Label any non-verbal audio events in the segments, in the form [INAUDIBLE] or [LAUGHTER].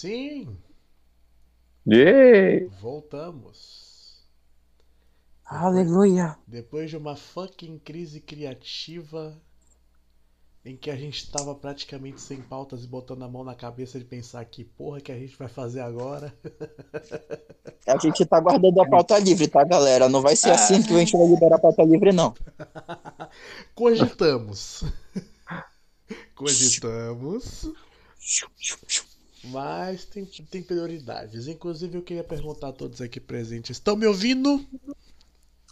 Sim, Yeah! voltamos. Aleluia. Depois de uma fucking crise criativa em que a gente tava praticamente sem pautas e botando a mão na cabeça de pensar que porra que a gente vai fazer agora. A gente tá guardando a pauta livre, tá, galera? Não vai ser assim que a gente vai liberar a pauta livre, não. [LAUGHS] Cogitamos. Cogitamos. Mas tem, tem prioridades. Inclusive, eu queria perguntar a todos aqui presentes: estão me ouvindo?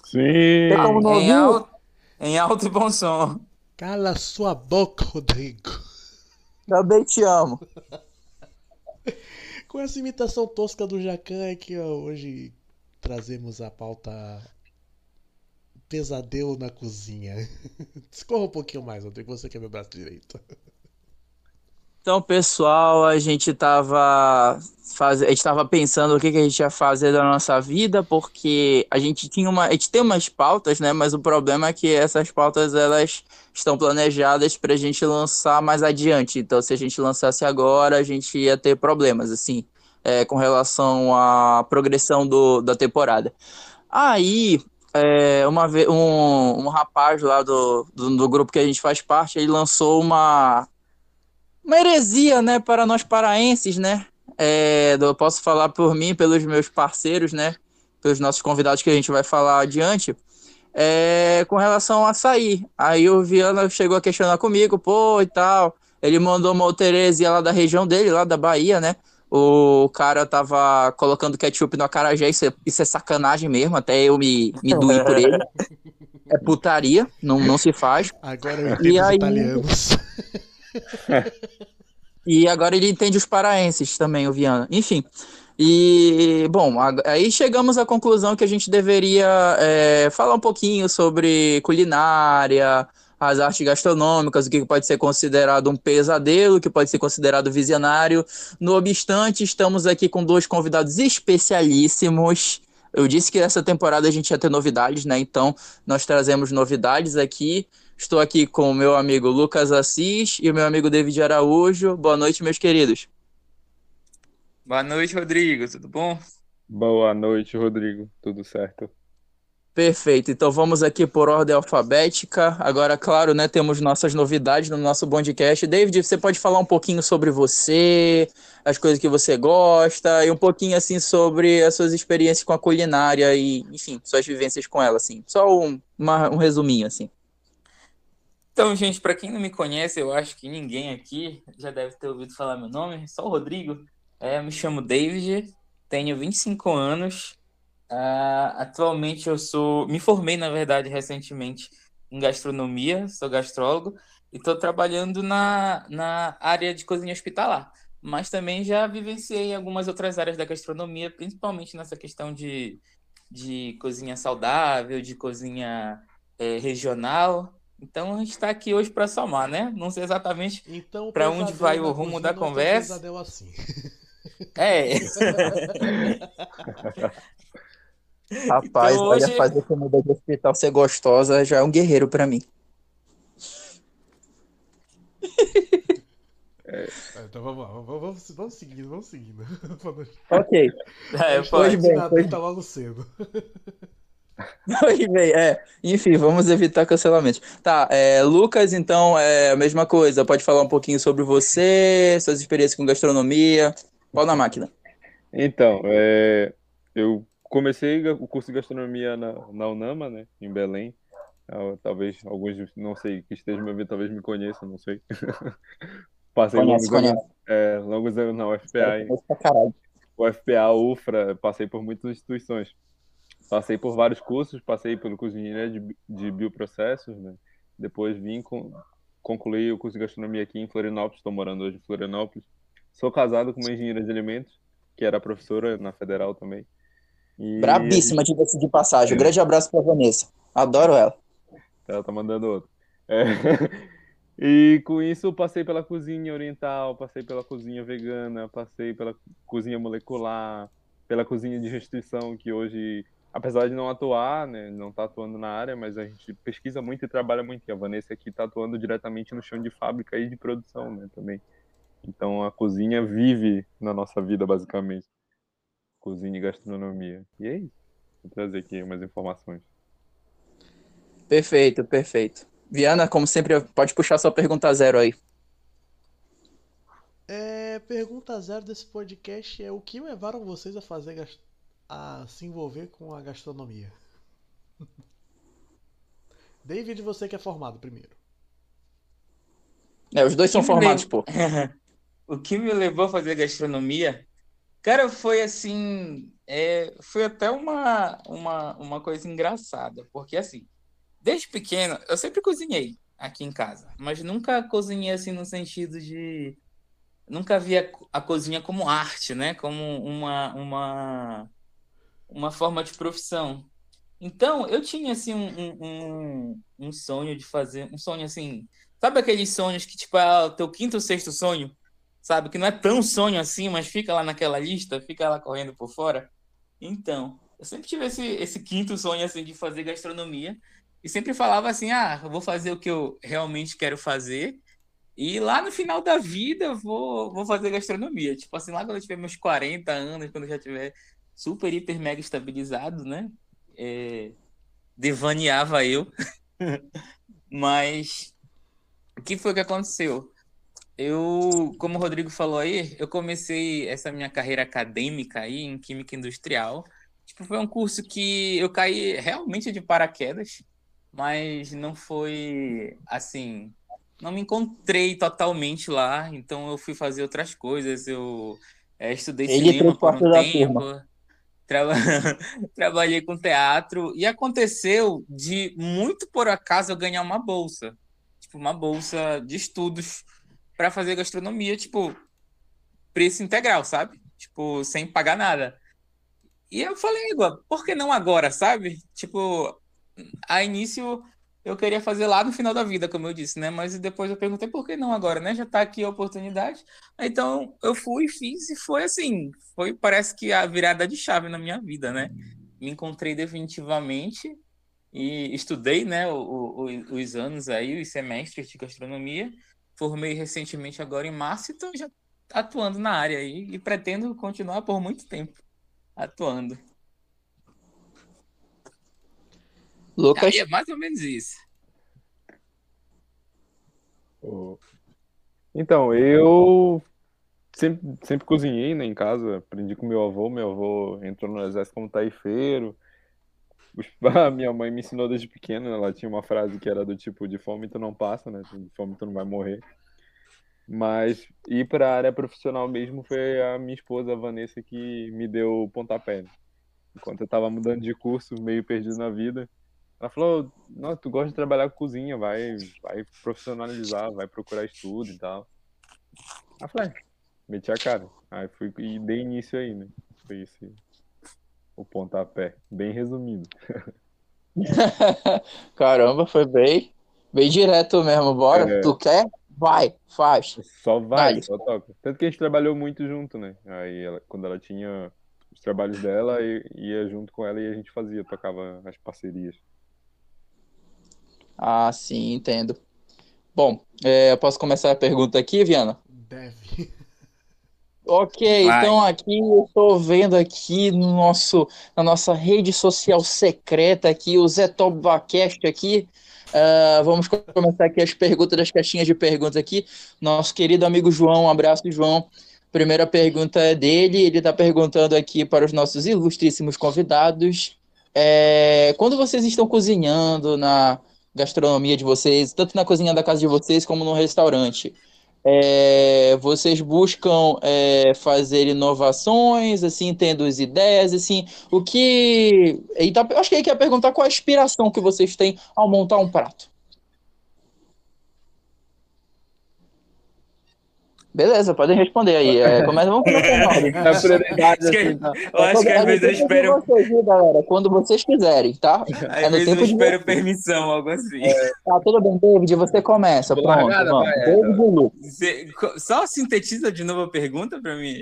Sim! Não Em alto, em alto e bom som. Cala sua boca, Rodrigo. Também te amo. Com essa imitação tosca do Jacan é que ó, hoje trazemos a pauta Pesadelo na cozinha. [LAUGHS] Discorra um pouquinho mais, Rodrigo, você que é meu braço direito. Então, pessoal, a gente tava faz... a gente tava pensando o que que a gente ia fazer da nossa vida, porque a gente tinha uma, a gente tem umas pautas, né? Mas o problema é que essas pautas elas estão planejadas para a gente lançar mais adiante. Então, se a gente lançasse agora, a gente ia ter problemas, assim, é, com relação à progressão do, da temporada. Aí, é, uma vez, um, um rapaz lá do, do, do grupo que a gente faz parte, ele lançou uma uma heresia, né, para nós paraenses, né? É, eu posso falar por mim, pelos meus parceiros, né? Pelos nossos convidados que a gente vai falar adiante. É, com relação a sair. Aí o Viana chegou a questionar comigo, pô, e tal. Ele mandou uma outra heresia lá da região dele, lá da Bahia, né? O cara tava colocando ketchup no acarajé, isso é, isso é sacanagem mesmo, até eu me, me doí por ele. [LAUGHS] É putaria, não, não se faz. Agora eu E entendo os aí- italianos. [LAUGHS] [LAUGHS] E agora ele entende os paraenses também, o Viana. Enfim. E, bom, aí chegamos à conclusão que a gente deveria é, falar um pouquinho sobre culinária, as artes gastronômicas, o que pode ser considerado um pesadelo, o que pode ser considerado visionário. No obstante, estamos aqui com dois convidados especialíssimos. Eu disse que essa temporada a gente ia ter novidades, né? Então, nós trazemos novidades aqui. Estou aqui com o meu amigo Lucas Assis e o meu amigo David Araújo. Boa noite, meus queridos. Boa noite, Rodrigo. Tudo bom? Boa noite, Rodrigo. Tudo certo? Perfeito. Então vamos aqui por ordem alfabética. Agora, claro, né, temos nossas novidades no nosso podcast. David, você pode falar um pouquinho sobre você, as coisas que você gosta e um pouquinho assim sobre as suas experiências com a culinária e, enfim, suas vivências com ela, assim. Só um, uma- um resuminho, assim. Então, gente, para quem não me conhece, eu acho que ninguém aqui já deve ter ouvido falar meu nome, só o Rodrigo. É, me chamo David, tenho 25 anos. Ah, atualmente eu sou, me formei, na verdade, recentemente em gastronomia, sou gastrólogo e estou trabalhando na, na área de cozinha hospitalar. Mas também já vivenciei algumas outras áreas da gastronomia, principalmente nessa questão de, de cozinha saudável, de cozinha eh, regional. Então a gente está aqui hoje para somar, né? Não sei exatamente. Então, Pra onde vai o rumo da é conversa? pesadelo assim. É. [LAUGHS] Rapaz, Então, olha, hoje- fazer comida de hospital ser gostosa já é um guerreiro pra mim. Ah, Então vamos lá, vamos, vamos, vamos seguindo, vamos seguindo. [LAUGHS] Ok. É, pode. bem, na pois- adulta logo cedo. É. Enfim, vamos evitar cancelamentos. Tá, é, Lucas, então, é a mesma coisa. Pode falar um pouquinho sobre você, suas experiências com gastronomia. Pau na máquina. Então, é, eu comecei o curso de gastronomia na, na Unama, né, em Belém. Ah, Talvez alguns, não sei, que estejam me ouvindo, talvez me conheçam, não sei. [LAUGHS] Passei Conhece, longos anos, é, longos anos na UFPA, caralho. UFPA, UFRA, passei por muitas instituições. Passei por vários cursos, passei pelo curso de engenharia de, de bioprocessos, né? Depois vim com, concluí o curso de gastronomia aqui em Florianópolis, estou morando hoje em Florianópolis. Sou casado com uma engenheira de alimentos, que era professora na Federal também. E Brabíssima, diga-se de passagem. Um grande abraço pra Vanessa. Adoro ela. ela tá mandando outro. É. [LAUGHS] E com isso passei pela cozinha oriental, passei pela cozinha vegana, passei pela cozinha molecular, pela cozinha de restrição, que hoje, apesar de não atuar, né, não tá atuando na área, mas a gente pesquisa muito e trabalha muito. E a Vanessa aqui tá atuando diretamente no chão de fábrica e de produção, né, também. Então a cozinha vive na nossa vida, basicamente. Cozinha e gastronomia. E é isso. Vou trazer aqui umas informações. Perfeito, perfeito. Viana, como sempre, pode puxar sua pergunta zero aí. É, pergunta zero desse podcast é o que levaram vocês a fazer gas- a se envolver com a gastronomia? [LAUGHS] David, você que é formado primeiro. É, os dois são formados, lev- pô. [LAUGHS] O que me levou a fazer gastronomia, cara, foi assim, é, foi até uma, uma, uma coisa engraçada, porque assim, desde pequeno, eu sempre cozinhei aqui em casa, mas nunca cozinhei assim no sentido de, nunca via a cozinha como arte, né? Como uma, uma, uma forma de profissão. Então, eu tinha assim um, um, um- sonho de fazer, um sonho assim, sabe aqueles sonhos que tipo é o teu quinto ou sexto sonho? sabe? Que não é tão sonho assim, mas fica lá naquela lista, fica lá correndo por fora. Então, eu sempre tive esse, esse quinto sonho assim de fazer gastronomia e sempre falava assim: ah, vou fazer o que eu realmente quero fazer. E lá no final da vida vou, vou fazer gastronomia. Tipo assim, lá quando eu tiver meus 40 anos, quando eu já tiver super, hiper, mega estabilizado, né? É, devaneava eu. [LAUGHS] Mas o que foi que aconteceu? Eu, como o Rodrigo falou aí, eu comecei essa minha carreira acadêmica aí em Química Industrial. Tipo, foi um curso que eu caí realmente de paraquedas, mas não foi assim, não me encontrei totalmente lá, então eu fui fazer outras coisas. Eu eh, estudei Ele cinema por um tempo, traba- [LAUGHS] trabalhei com teatro e aconteceu de muito por acaso eu ganhar uma bolsa, tipo uma bolsa de estudos para fazer gastronomia, tipo, preço integral, sabe? Tipo, sem pagar nada. E eu falei, Igor, por que não agora, sabe? Tipo, a início eu queria fazer lá no final da vida, como eu disse, né? Mas depois eu perguntei por que não agora, né? Já tá aqui a oportunidade. Então eu fui, fiz e foi assim, foi parece que a virada de chave na minha vida, né? Me encontrei definitivamente e estudei, né, o- o- os anos aí, os semestres de gastronomia. Formei recentemente agora em março e estou já atuando na área aí e pretendo continuar por muito tempo atuando. Lucas, Aí é mais ou menos isso. Então, eu sempre, sempre cozinhei, né, em casa. Aprendi com meu avô. Meu avô entrou no exército como taifeiro. [LAUGHS] A minha mãe me ensinou desde pequena. Ela tinha uma frase que era do tipo: de fome tu não passa, né? De fome tu não vai morrer. Mas ir para a área profissional mesmo foi a minha esposa, a Vanessa, que me deu o pontapé. né? Enquanto eu estava mudando de curso, meio perdido na vida, ela falou: Não, tu gosta de trabalhar com cozinha, vai, vai profissionalizar, vai procurar estudo e tal. Aí falei: "É, Meti a cara. Aí fui e dei início aí, né? Foi esse o pontapé. Bem resumido. [LAUGHS] caramba, foi bem, bem direto mesmo. Bora, É. tu quer? Vai, faz. Só vai, Vai. só toca. Tanto que a gente trabalhou muito junto, né? Aí ela- quando ela tinha os trabalhos dela, eu ia junto com ela e a gente fazia, tocava as parcerias. Ah, sim, entendo. Bom, é, eu posso começar a pergunta aqui, Viana? Deve. [LAUGHS] Ok, Vai. então aqui eu estou vendo aqui no nosso, na nossa rede social secreta aqui, o Zetobacast aqui. Ah, vamos começar aqui as perguntas das caixinhas de perguntas aqui. Nosso querido amigo João, um abraço, João. Primeira pergunta é dele, ele está perguntando aqui para os nossos ilustríssimos convidados. é, quando vocês estão cozinhando na gastronomia de vocês, tanto na cozinha da casa de vocês como no restaurante, é, vocês buscam é, fazer inovações, assim, tendo as ideias, assim, o que... Então, acho que aí quer perguntar qual a inspiração que vocês têm ao montar um prato. Beleza, podem responder aí. É, começa, vamos começar na ordem. Na prioridade, que- assim, tá? Eu acho que É às vezes eu de espero, vocês, viu, galera? Quando vocês quiserem, tá? às no vezes eu tempo de espero vocês. permissão, algo assim. Tá, tudo bem, David, você começa. Pronto, largada, vamos. vai, é, David e Lucas. Você- só sintetiza de novo a pergunta para mim.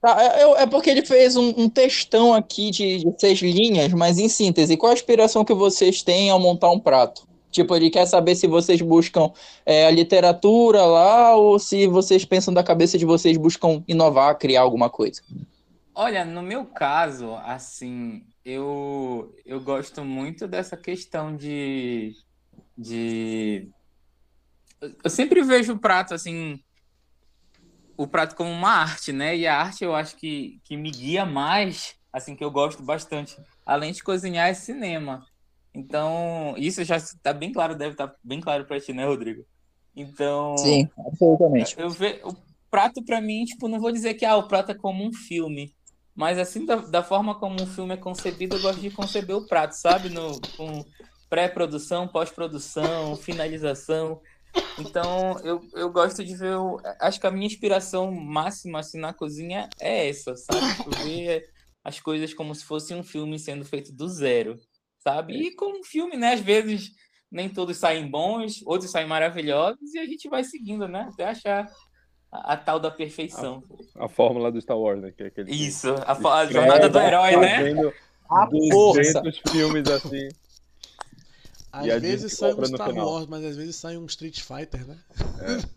Tá, é, eu- é porque ele fez um, um textão aqui de, de seis linhas, mas em síntese, qual a inspiração que vocês têm ao montar um prato? Tipo, ele quer saber se vocês buscam é, a literatura lá ou se vocês pensam da cabeça de vocês buscam inovar, criar alguma coisa. Olha, no meu caso, assim, eu, eu gosto muito dessa questão de, de. Eu sempre vejo o prato assim. O prato como uma arte, né? E a arte eu acho que, que me guia mais, assim, que eu gosto bastante. Além de cozinhar, é cinema. Então, isso já está bem claro, deve estar tá bem claro para ti, né, Rodrigo? Então. Sim, absolutamente. Eu ve... O prato, para mim, tipo, não vou dizer que ah, o prato é como um filme. Mas assim, da, da, forma como um filme é concebido, eu gosto de conceber o prato, sabe? No, com pré-produção, pós-produção, finalização. Então, eu, eu gosto de ver. O, acho que a minha inspiração máxima assim, na cozinha é essa, sabe? Tipo, ver as coisas como se fosse um filme sendo feito do zero, sabe? E com um filme, né? Às vezes nem todos saem bons, outros saem maravilhosos, e a gente vai seguindo, né? Até achar a, a tal da perfeição. A, a, fórmula do Star Wars, né? Que é aquele Isso, a, a jornada do herói, né? A 200 filmes assim. Às vezes sai um Star Wars, mas às vezes sai um Street Fighter, né?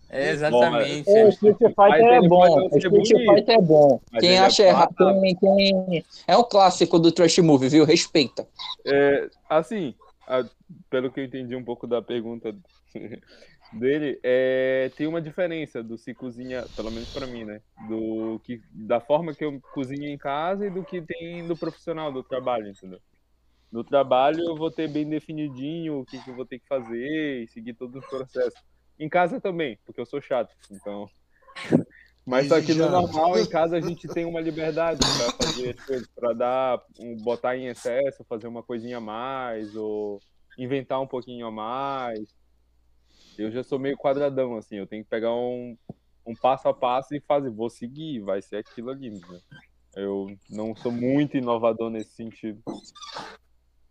É, é exatamente. É, o Street Fighter é bom. O Street Fighter é bom. Quem é acha é errado, quem, quem... É um clássico do Trash Movie, viu? Respeita. É, assim, pelo que eu entendi um pouco da pergunta [LAUGHS] dele, é, tem uma diferença do se cozinha, pelo menos para mim, né? Do que, da forma que eu cozinho em casa e do que tem no profissional do trabalho, entendeu? No trabalho eu vou ter bem definidinho o que, que eu vou ter que fazer e seguir todos os processos. Em casa também, porque eu sou chato, então. [LAUGHS] Mas só que no normal, em casa, a gente tem uma liberdade para fazer as coisas, para dar, um, botar em excesso, fazer uma coisinha a mais, ou inventar um pouquinho a mais. Eu já sou meio quadradão, assim, eu tenho que pegar um, um passo a passo e fazer, vou seguir, vai ser aquilo ali. Né? Eu não sou muito inovador nesse sentido.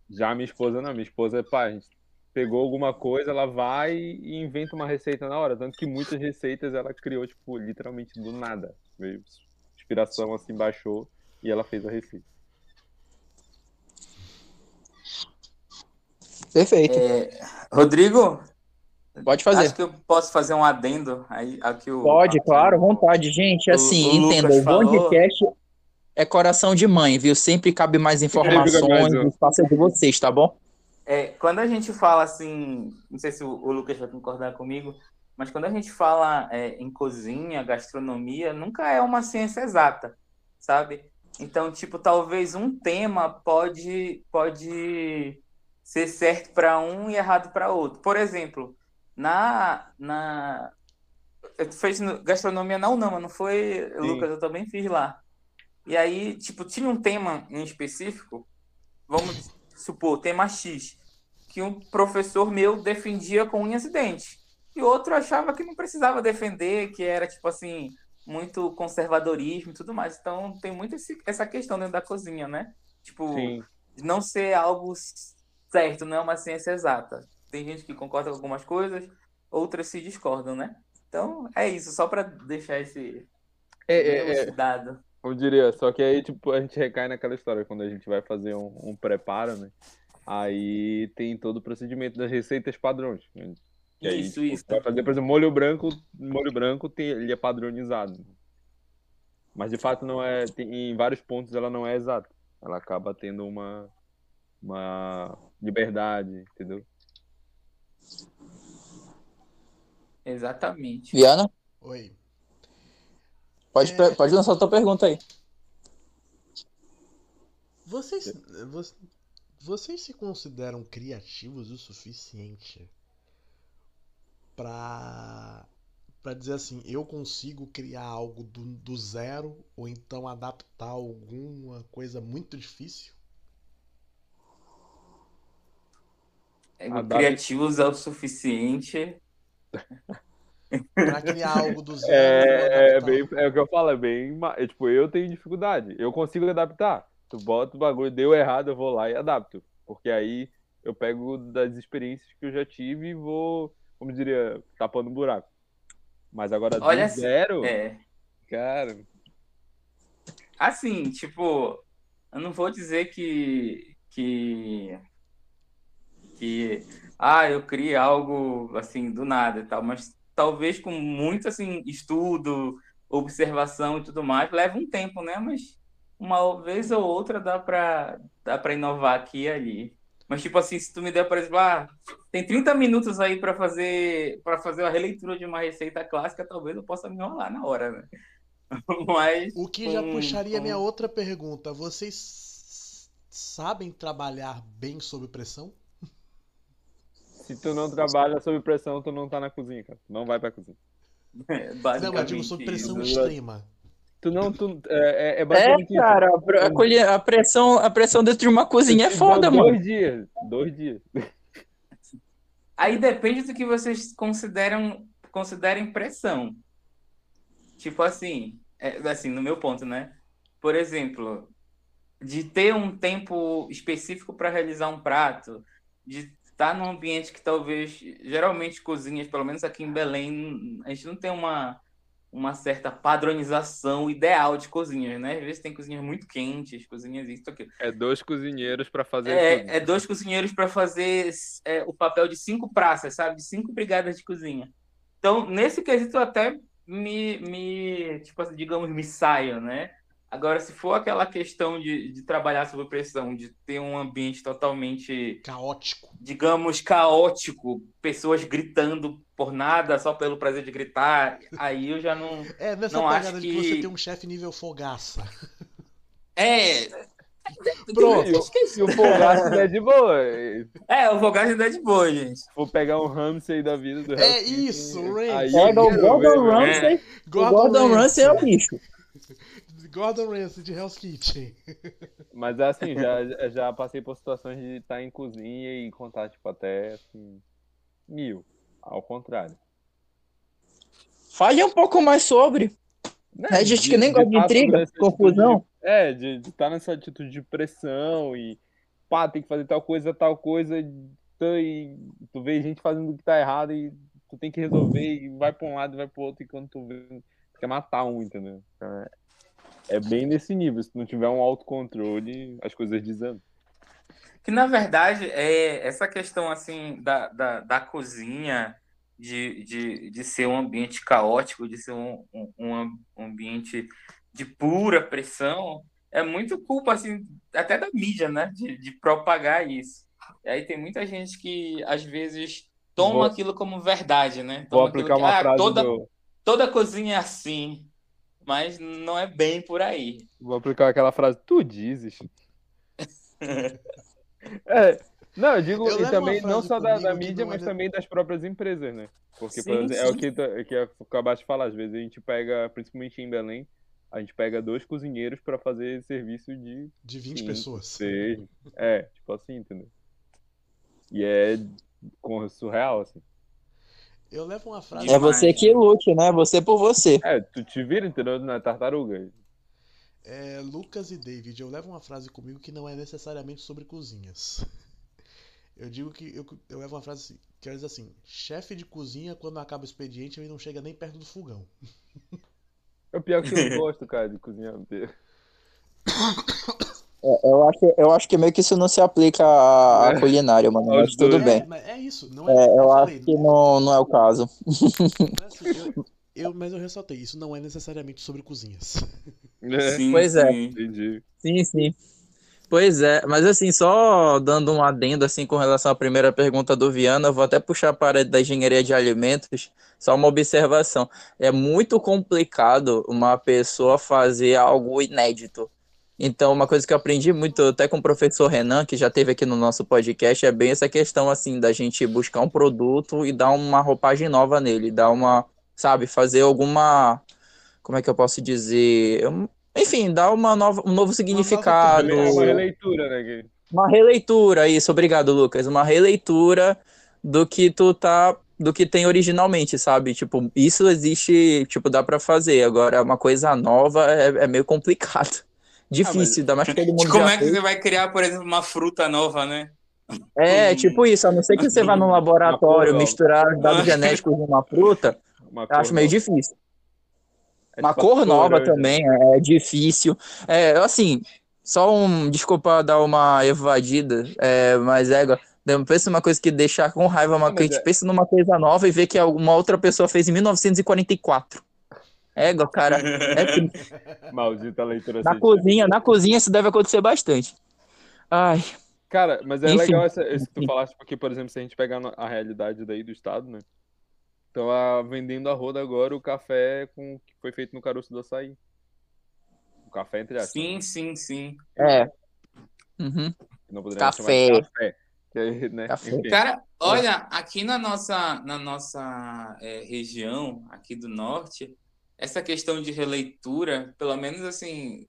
Já minha esposa não, minha esposa é pá, a gente pegou alguma coisa, ela vai e inventa uma receita na hora. Tanto que muitas receitas ela criou, tipo, literalmente do nada. Veio inspiração assim, baixou e ela fez a receita. Perfeito. É, Rodrigo? Pode fazer. Acho que eu posso fazer um adendo aí aqui o Pode, claro, vontade, gente. Assim, entenda, o podcast é coração de mãe, viu? Sempre cabe mais informações, o espaço é de vocês, tá bom? É, quando a gente fala assim, não sei se o, o Lucas vai concordar comigo, mas quando a gente fala é, em cozinha, gastronomia, nunca é uma ciência exata, sabe? Então, tipo, talvez um tema pode pode ser certo para um e errado para outro. Por exemplo, na na fez gastronomia na UNAMA, não foi, Sim. Lucas? Eu também fiz lá. E aí, tipo, tinha um tema em específico, vamos supor, tema X, que um professor meu defendia com unhas e dentes. E outro achava que não precisava defender, que era, tipo assim, muito conservadorismo e tudo mais. Então, tem muito esse, essa questão dentro da cozinha, né? Tipo, Sim. não ser algo certo, não é uma ciência exata. Tem gente que concorda com algumas coisas, outras se discordam, né? Então, é isso, só para deixar esse, é, é, é, dado. Eu diria, só que aí, tipo, a gente recai naquela história, quando a gente vai fazer um, um preparo, né? Aí tem todo o procedimento das receitas padrões. Né? Aí, isso, tipo, isso. Vai fazer, por exemplo, molho branco, molho branco tem, ele é padronizado. Mas de fato não é, tem, em vários pontos ela não é exata. Ela acaba tendo uma, uma liberdade, entendeu? Exatamente. Viana? Oi. Pode, é... pode lançar a tua pergunta aí. Vocês, vocês se consideram criativos o suficiente para para dizer assim, eu consigo criar algo do, do zero ou então adaptar alguma coisa muito difícil? É, criativos é o suficiente [LAUGHS] Pra criar algo do zero. É, é, bem, é o que eu falo, é bem. É, tipo, eu tenho dificuldade. Eu consigo adaptar. Tu bota o bagulho, deu errado, eu vou lá e adapto. Porque aí eu pego das experiências que eu já tive e vou, como diria, tapando um buraco. Mas agora Olha do zero. É. Cara. Assim, tipo, eu não vou dizer que. que que ah, eu criei algo assim do nada e tal, mas talvez com muito assim estudo, observação e tudo mais, leva um tempo, né? Mas uma vez ou outra dá para dá para inovar aqui e ali. Mas tipo assim, se tu me der, por exemplo, ah, tem 30 minutos aí para fazer para fazer a releitura de uma receita clássica, talvez eu possa me enrolar na hora, né? [LAUGHS] Mas o que já puxaria com... minha outra pergunta, vocês sabem trabalhar bem sob pressão? Se tu não trabalha sob pressão, tu não tá na cozinha, cara. Não vai pra cozinha. [LAUGHS] É, não, eu digo sob pressão isso. extrema. Tu não, tu, é, é, é cara, a, a, pressão, a pressão dentro de uma cozinha é foda, dois mano. Dois dias, dois dias. Aí depende do que vocês consideram, considerem pressão. Tipo assim, é, assim, no meu ponto, né? Por exemplo, de ter um tempo específico para realizar um prato, de estar num ambiente que talvez, geralmente cozinhas, pelo menos aqui em Belém, a gente não tem uma uma certa padronização ideal de cozinhas, né? Às vezes tem cozinhas muito quentes, cozinhas isso, aquilo. É dois cozinheiros para fazer. É, é dois cozinheiros para fazer é, o papel de cinco praças, sabe? De cinco brigadas de cozinha. Então, nesse quesito, eu até me, me tipo assim, digamos, me saio, né? Agora, se for aquela questão de, de trabalhar sob pressão, de ter um ambiente totalmente caótico, digamos, caótico, pessoas gritando por nada, só pelo prazer de gritar, aí eu já não. [LAUGHS] É, nessa não pegada de que você tem um chefe nível fogaça. [LAUGHS] É. Pronto, esqueci. o Fogaça é de boa. É, o Fogaça é de boa, gente. Vou pegar um Ramsey da vida do É isso, Ramsey. Gordon Ramsay. É. Gordon, Gordon Ramsay é o bicho. Gordon Ramsay de Hell's Kitchen. [LAUGHS] Mas assim, já, já passei por situações de estar em cozinha e contar, tipo, até assim, mil. Ao contrário. Fale um pouco mais sobre. Né? É gente que nem gosta de intriga, confusão. De, é, de estar nessa atitude de pressão e pá, tem que fazer tal coisa, tal coisa, e tu vê gente fazendo o que tá errado e tu tem que resolver e vai pra um lado e vai pro outro e quando tu vê, tu quer matar um, entendeu? É, é bem nesse nível. Se não tiver um autocontrole, as coisas desandam. Que na verdade é essa questão assim da, da, da cozinha, de, de, de ser um ambiente caótico, de ser um, um, um ambiente de pura pressão, é muito culpa assim, até da mídia, né? De, de propagar isso. E aí tem muita gente que às vezes toma vou, aquilo como verdade, né? Toma vou aplicar uma ah, frase toda, do... toda cozinha é assim mas não é bem por aí. Vou aplicar aquela frase, tu dizes. [LAUGHS] é, não, eu digo, eu e também não só da, da mídia, mas é... também das próprias empresas, né? Porque, sim, por exemplo, é o que, tu, que eu acabaste de falar, às vezes a gente pega, principalmente em Belém, a gente pega dois cozinheiros para fazer serviço de... De 20 cinco, pessoas. Seis, é, tipo assim, entendeu? E é surreal, assim. Eu levo uma frase. É você que lute, né? Você por você. É, tu te vira, entendeu? Na tartaruga. É, Lucas e David, eu levo uma frase comigo que não é necessariamente sobre cozinhas. [LAUGHS] Eu digo que eu, eu levo uma frase assim, que diz assim: chefe de cozinha, quando acaba o expediente, ele não chega nem perto do fogão. É o pior que eu [LAUGHS] gosto, cara, de cozinhar. [COUGHS] [LAUGHS] É, eu, acho, eu acho que meio que isso não se aplica à, é. culinária, mano. Mas tudo bem. É, é isso, não é. é eu, eu acho que não, não é o caso. Assim, eu, [LAUGHS] eu, mas eu ressaltei, isso não é necessariamente sobre cozinhas. É. Sim, [LAUGHS] pois é. Entendi. Sim, sim. Pois é, mas assim, só dando um adendo assim com relação à primeira pergunta do Viana, eu vou até puxar para da engenharia de alimentos, só uma observação. É muito complicado uma pessoa fazer algo inédito. Então, uma coisa que eu aprendi muito até com o professor Renan, que já teve aqui no nosso podcast, é bem essa questão assim da gente buscar um produto e dar uma roupagem nova nele, dar uma, sabe, fazer alguma, como é que eu posso dizer, enfim, dar uma nova, um novo significado. Uma, uma releitura, né? Gui? Uma releitura, isso, obrigado, Lucas. Uma releitura do que tu tá do que tem originalmente, sabe? Tipo, isso existe, tipo, dá para fazer. Agora, uma coisa nova é, é meio complicado. Difícil, ainda mais que todo mundo. Como é que fez. você vai criar, por exemplo, uma fruta nova, né? É, tipo isso, a não ser que você vá no laboratório misturar os dados genéticos de uma fruta, uma acho meio nova. difícil. É uma tipo cor nova também é difícil. É, assim, só um. Desculpa dar uma evadida, é, mas é. Pensa numa coisa que deixar com raiva, uma coisa, a mas gente é- pensa numa coisa nova e vê que alguma outra pessoa fez em 1944. Égua, cara. É triste. [LAUGHS] Maldita leitura Na cozinha, na cozinha isso deve acontecer bastante. Ai, Cara, mas é Enfim. legal essa, esse que tu falaste, porque, por exemplo, se a gente pegar a realidade daí do estado, né? Então, a, vendendo a roda agora o café com, que foi feito no caroço do açaí. O café, entre aspas. Sim, sim, sim. é. Uhum. Não poderia Café. café. Que né? Café. Cara, olha, aqui na nossa, na nossa é, região, aqui do norte, essa questão de releitura, pelo menos assim,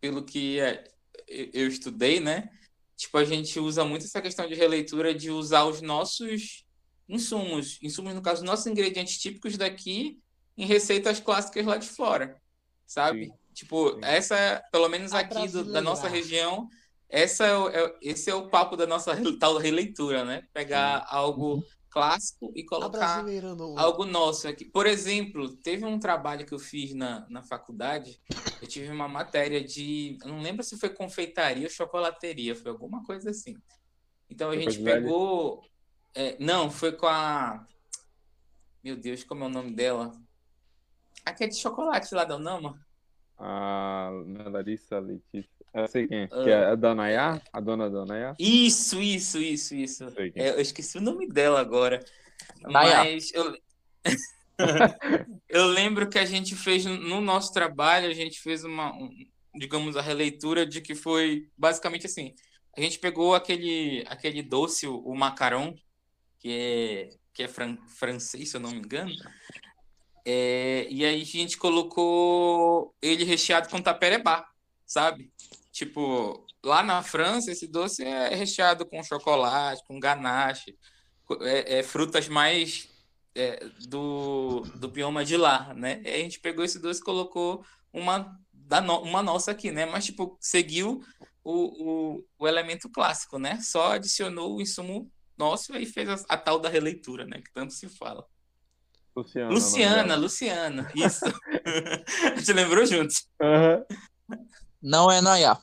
pelo que é, eu estudei, né? Tipo, a gente usa muito essa questão de releitura de usar os nossos insumos, insumos, no caso, nossos ingredientes típicos daqui em receitas clássicas lá de fora, sabe? Sim. Tipo, Sim. essa, pelo menos A aqui do- da nossa região, essa é o- é- esse é o papo da nossa [LAUGHS] tal releitura, né? Pegar algo clássico e colocar no. algo nosso aqui. Por exemplo, teve um trabalho que eu fiz na, na faculdade, eu tive uma matéria de, eu não lembro se foi confeitaria ou chocolateria, foi alguma coisa assim. Então a gente pegou, é, não, foi com a, meu Deus, como é o nome dela? Aquele de chocolate lá da Unama. A não é Larissa Letícia. Eu sei quem é. Ah. Que é a da Nayá? A dona da Nayá? Isso, isso, isso, isso. Quem. É, eu esqueci o nome dela agora. Nayá. Mas eu... [LAUGHS] eu lembro que a gente fez no nosso trabalho, a gente fez uma, um- digamos, a releitura de que foi basicamente assim. A gente pegou aquele, aquele doce, o, o macaron, que é, que é fran- francês, se eu não me engano. É, e aí a gente colocou ele recheado com taperebá, sabe? Tipo, lá na França, esse doce é recheado com chocolate, com ganache, é, é frutas mais é, do, do bioma de lá, né? E a gente pegou esse doce e colocou uma, da no- uma nossa aqui, né? Mas, tipo, seguiu o, o, o elemento clássico, né? Só adicionou o insumo nosso e fez a, a tal da releitura, né? Que tanto se fala. Luciana. Luciana. Luciana, isso. [LAUGHS] a gente lembrou juntos. Aham. Não é Nayá.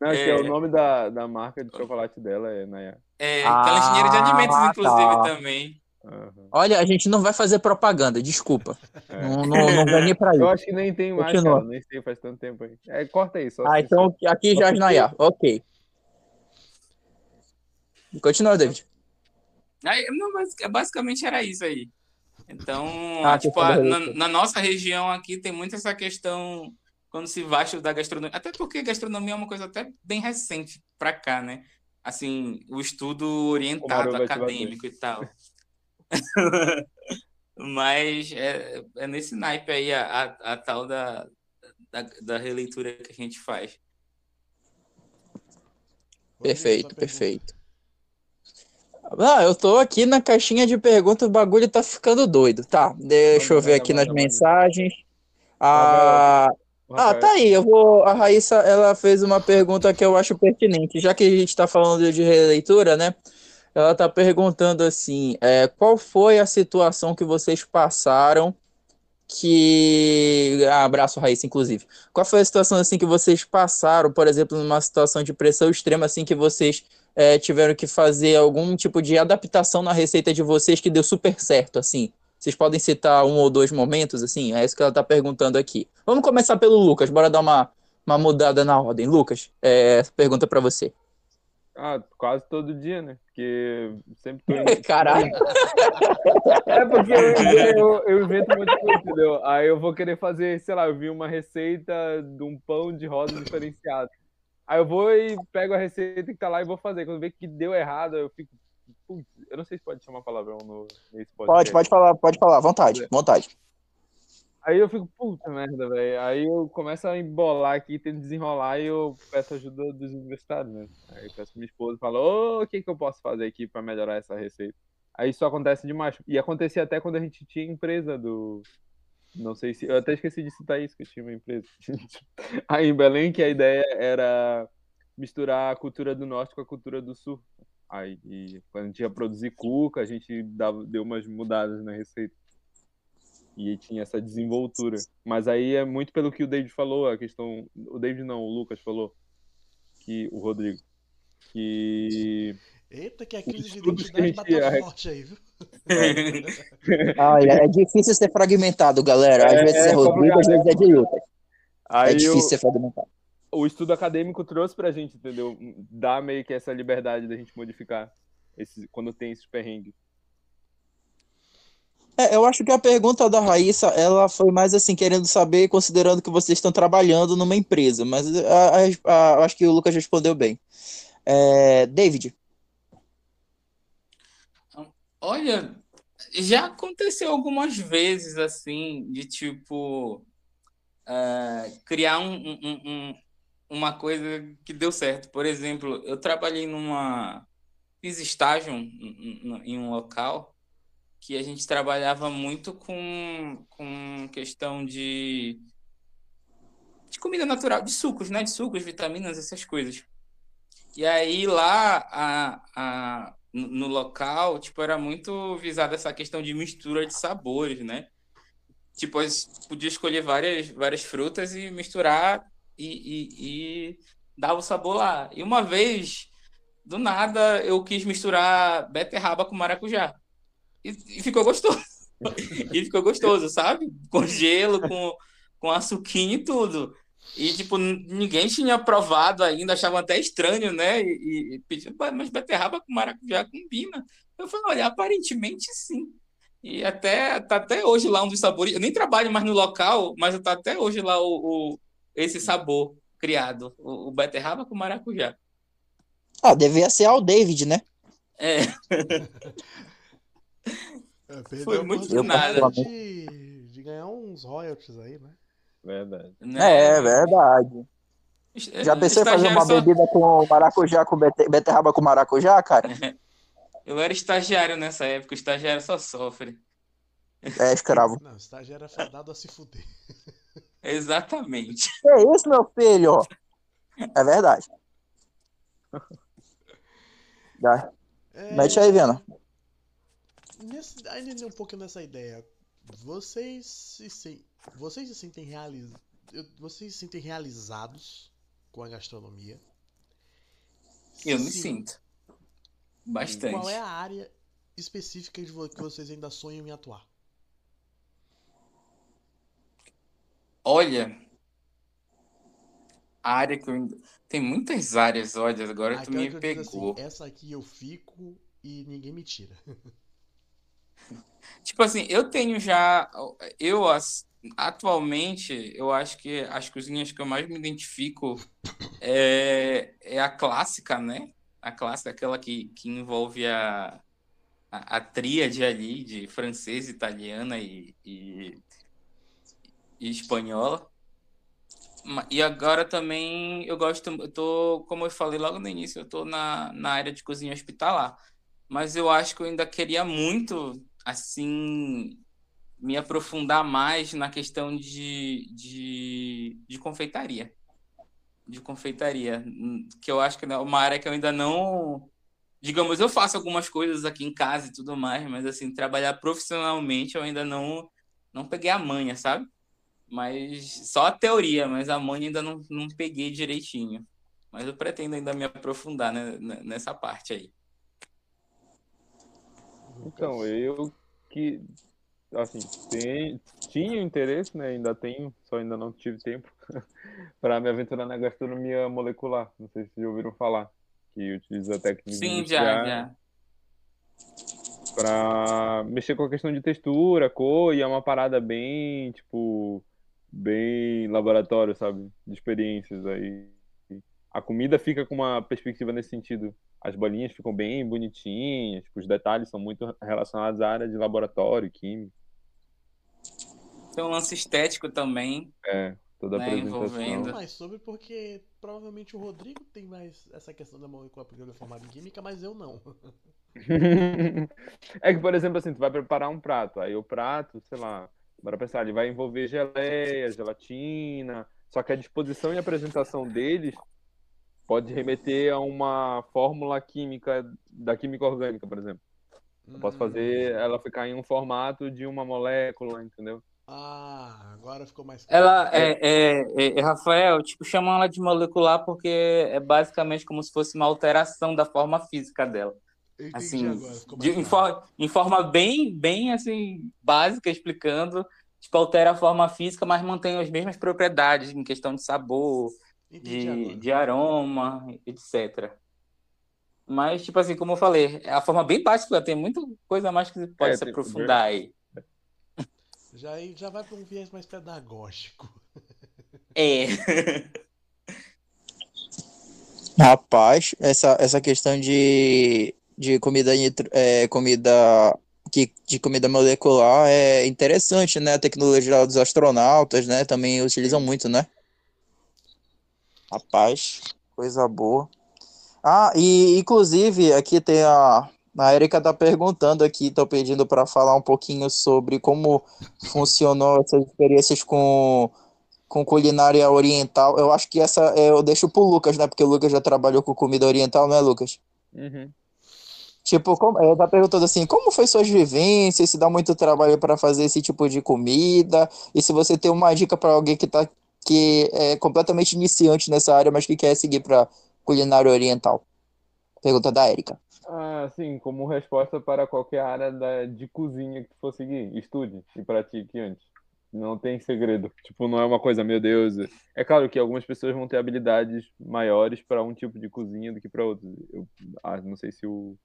Não, acho que É. é o nome da, da marca de chocolate dela é Nayá. É, Ah, aquela engenheira de alimentos, inclusive, tá. também. Aham. Olha, a gente não vai fazer propaganda, desculpa. É. Não, não, não ganhei pra Eu isso. acho que nem tem mais, Continua. cara. Nem sei, faz tanto tempo aí. É, corta aí, só Ah, então aqui já é Nayá. Ok. Continua, David. Aí, não, mas basicamente era isso aí. Então, Ah, tipo, a- na, na nossa região aqui tem muito essa questão quando se vai estudar gastronomia. Até porque gastronomia é uma coisa até bem recente pra cá, né? Assim, o estudo orientado, bater. acadêmico e tal. [LAUGHS] Mas é, é nesse naipe aí a, a, a tal da, da, da releitura que a gente faz. Perfeito, perfeito. Ah, eu tô aqui na caixinha de perguntas, o bagulho tá ficando doido. Tá, deixa eu ver aqui nas mensagens. Ah, O ah, tá aí. Eu vou. A Raíssa, ela fez uma pergunta que eu acho pertinente. Já que a gente tá falando de releitura, né? Ela tá perguntando assim: é, qual foi a situação que vocês passaram que. Ah, abraço, Raíssa, inclusive. Qual foi a situação assim que vocês passaram, por exemplo, numa situação de pressão extrema, assim, que vocês é, tiveram que fazer algum tipo de adaptação na receita de vocês que deu super certo, assim? Vocês podem citar um ou dois momentos, assim? É isso que ela tá perguntando aqui. Vamos começar pelo Lucas, bora dar uma, uma mudada na ordem. Lucas, é, pergunta pra você. Ah, quase todo dia, né? Porque sempre tô [LAUGHS] indo... Caralho. É porque eu, eu, eu invento muita coisa, entendeu? Aí eu vou querer fazer, sei lá, eu vi uma receita de um pão de rosa diferenciado. Aí eu vou e pego a receita que tá lá e vou fazer. Quando vê que deu errado, eu fico. Putz, eu não sei se pode chamar palavrão no, nesse Pode, podcast. pode falar, pode falar, vontade, vontade. Aí eu fico, puta merda, velho. Aí eu começo a embolar aqui, tento desenrolar e eu peço ajuda dos universitários, né? Aí eu peço pra minha esposa e falo, ô, o que que eu posso fazer aqui pra melhorar essa receita? Aí isso acontece demais. E acontecia até quando a gente tinha empresa do. Não sei se. Eu até esqueci de citar isso, que eu tinha uma empresa. [LAUGHS] Aí em Belém, que a ideia era misturar a cultura do norte com a cultura do sul. Aí quando a gente ia produzir cuca, a gente dava, deu umas mudadas na receita. E tinha essa desenvoltura. Mas aí é muito pelo que o David falou, a questão. O David não, o Lucas falou. Que, o Rodrigo. Que Eita, que a crise de identidade bateu ia- forte aí, viu? [LAUGHS] Ah, é difícil ser fragmentado, galera. Às É, vezes é é Rodrigo, às vezes é de Lucas. É difícil o, ser fragmentado. O estudo acadêmico trouxe pra gente, entendeu? Dá meio que essa liberdade da gente modificar esse, quando tem esses perrengues. É, eu acho que a pergunta da Raíssa, ela foi mais assim, querendo saber, considerando que vocês estão trabalhando numa empresa, mas a- a- a- eu acho que o Lucas respondeu bem. É, David, Olha, já aconteceu algumas vezes assim, de tipo ah, criar um- um- uma coisa que deu certo. Por exemplo, eu trabalhei numa. Fiz estágio em, um local que a gente trabalhava muito com, com questão de, de comida natural, de sucos, né? De sucos, vitaminas, essas coisas. E aí lá a, a, no local, tipo, era muito visada essa questão de mistura de sabores, né? Tipo, podia escolher várias, várias frutas e misturar e, e, e dava o sabor lá. E uma vez, do nada, eu quis misturar beterraba com maracujá. E, e ficou gostoso. [LAUGHS] e ficou gostoso, sabe? Com gelo, com, com açuquinha e tudo. E, tipo, ninguém tinha provado ainda, achavam até estranho, né? E, e pediam, "Pô, mas beterraba com maracujá combina. Eu falei, olha, aparentemente sim. E até, tá até hoje lá um dos sabores. Eu nem trabalho mais no local, mas tá até hoje lá o, o- esse sabor criado. O, o beterraba com maracujá. ah, devia ser ao David, né? É, [LAUGHS] É, Foi muito oportunidade nada. De, de ganhar uns royalties aí, né? Verdade. né? É, verdade. Já pensou em fazer uma só- bebida com maracujá, com bete- beterraba com maracujá, cara? [LAUGHS] Eu era estagiário nessa época, o estagiário só sofre. É escravo. Não, o estagiário é fadado a se fuder. [LAUGHS] Exatamente. Que isso, meu filho? É verdade. Dá. É, Mete aí, Viana. nesse- ainda um pouquinho nessa ideia. Vocês se, sen- vocês se sentem realizados. Vocês se sentem realizados com a gastronomia? Eu me Sim. sinto. Bastante. Qual é a área específica de vo- que vocês ainda sonham em atuar? Olha, a área que eu. Tem muitas áreas, olha, agora tu Aquela me que eu digo pegou. assim, essa aqui eu fico e ninguém me tira. Tipo assim, eu tenho já. Eu, as- atualmente, eu acho que as cozinhas que eu mais me identifico é, é a clássica, né? A clássica, aquela que, que envolve a, a, a tríade ali de francesa, italiana e, e, e espanhola. E agora também eu gosto, eu tô, como eu falei logo no início, eu tô na, na área de cozinha hospitalar. Mas eu acho que eu ainda queria muito, assim, me aprofundar mais na questão de, de, de confeitaria. De confeitaria. Que eu acho que é uma área que eu ainda não. Digamos, eu faço algumas coisas aqui em casa e tudo mais, mas, assim, trabalhar profissionalmente eu ainda não, não peguei a manha, sabe? Mas só a teoria, mas a manha ainda não, não peguei direitinho. Mas eu pretendo ainda me aprofundar né, nessa parte aí. Então, eu que, assim, tem, tinha interesse, né? Ainda tenho, só ainda não tive tempo [LAUGHS] para me aventurar na gastronomia molecular. Não sei se já ouviram falar, que utiliza técnicas Sim, já, já. para mexer com a questão de textura, cor, e é uma parada bem, tipo, bem laboratório, sabe? De experiências aí. A comida fica com uma perspectiva nesse sentido. As bolinhas ficam bem bonitinhas, tipo, os detalhes são muito relacionados à área de laboratório, química, Tem um lance estético também. é, toda a Né, apresentação. envolvendo. mais sobre porque provavelmente o Rodrigo tem mais essa questão da molécula porque ele é formado em química, mas eu não. [LAUGHS] É que, por exemplo, assim, tu vai preparar um prato, aí o prato, sei lá, bora pensar, ele vai envolver geleia, gelatina, só que a disposição e apresentação deles pode remeter a uma fórmula química da química orgânica, por exemplo. Eu posso fazer ela ficar em um formato de uma molécula, entendeu? Ah, agora Agora ficou mais claro. Ela é, é, é- Rafael, tipo, chamam ela de molecular porque é basicamente como se fosse uma alteração da forma física dela. Assim, agora, de, em, for- em forma bem, bem assim, básica, explicando, tipo, altera a forma física, mas mantém as mesmas propriedades em questão de sabor, de, de aroma, etc. Mas, tipo assim, como eu falei, é a forma bem básica, tem muita coisa a mais que pode É, se tem- aprofundar aí. [LAUGHS] Já, já vai para um viés mais pedagógico. [LAUGHS] É. Rapaz, essa, essa questão de, de comida, é, comida que, de comida molecular é interessante, né? A tecnologia dos astronautas, né? Também utilizam muito, né? Rapaz, coisa boa. Ah, e inclusive aqui tem a a Erika tá perguntando aqui, tô pedindo para falar um pouquinho sobre como funcionou essas experiências com com culinária oriental. Eu acho que essa é, eu deixo pro Lucas, né? Porque o Lucas já trabalhou com comida oriental, né, Lucas? Uhum. Tipo, como, ele tá perguntando assim, como foi suas vivências? Se dá muito trabalho para fazer esse tipo de comida? E se você tem uma dica para alguém que tá que é completamente iniciante nessa área, mas que quer seguir para culinária oriental? Pergunta da Erika. Ah, sim, como resposta para qualquer área da, de cozinha que for seguir, estude e pratique antes. Não tem segredo. Tipo, não é uma coisa, meu Deus. É claro que algumas pessoas vão ter habilidades maiores para um tipo de cozinha do que para outros. Eu ah, não sei se o,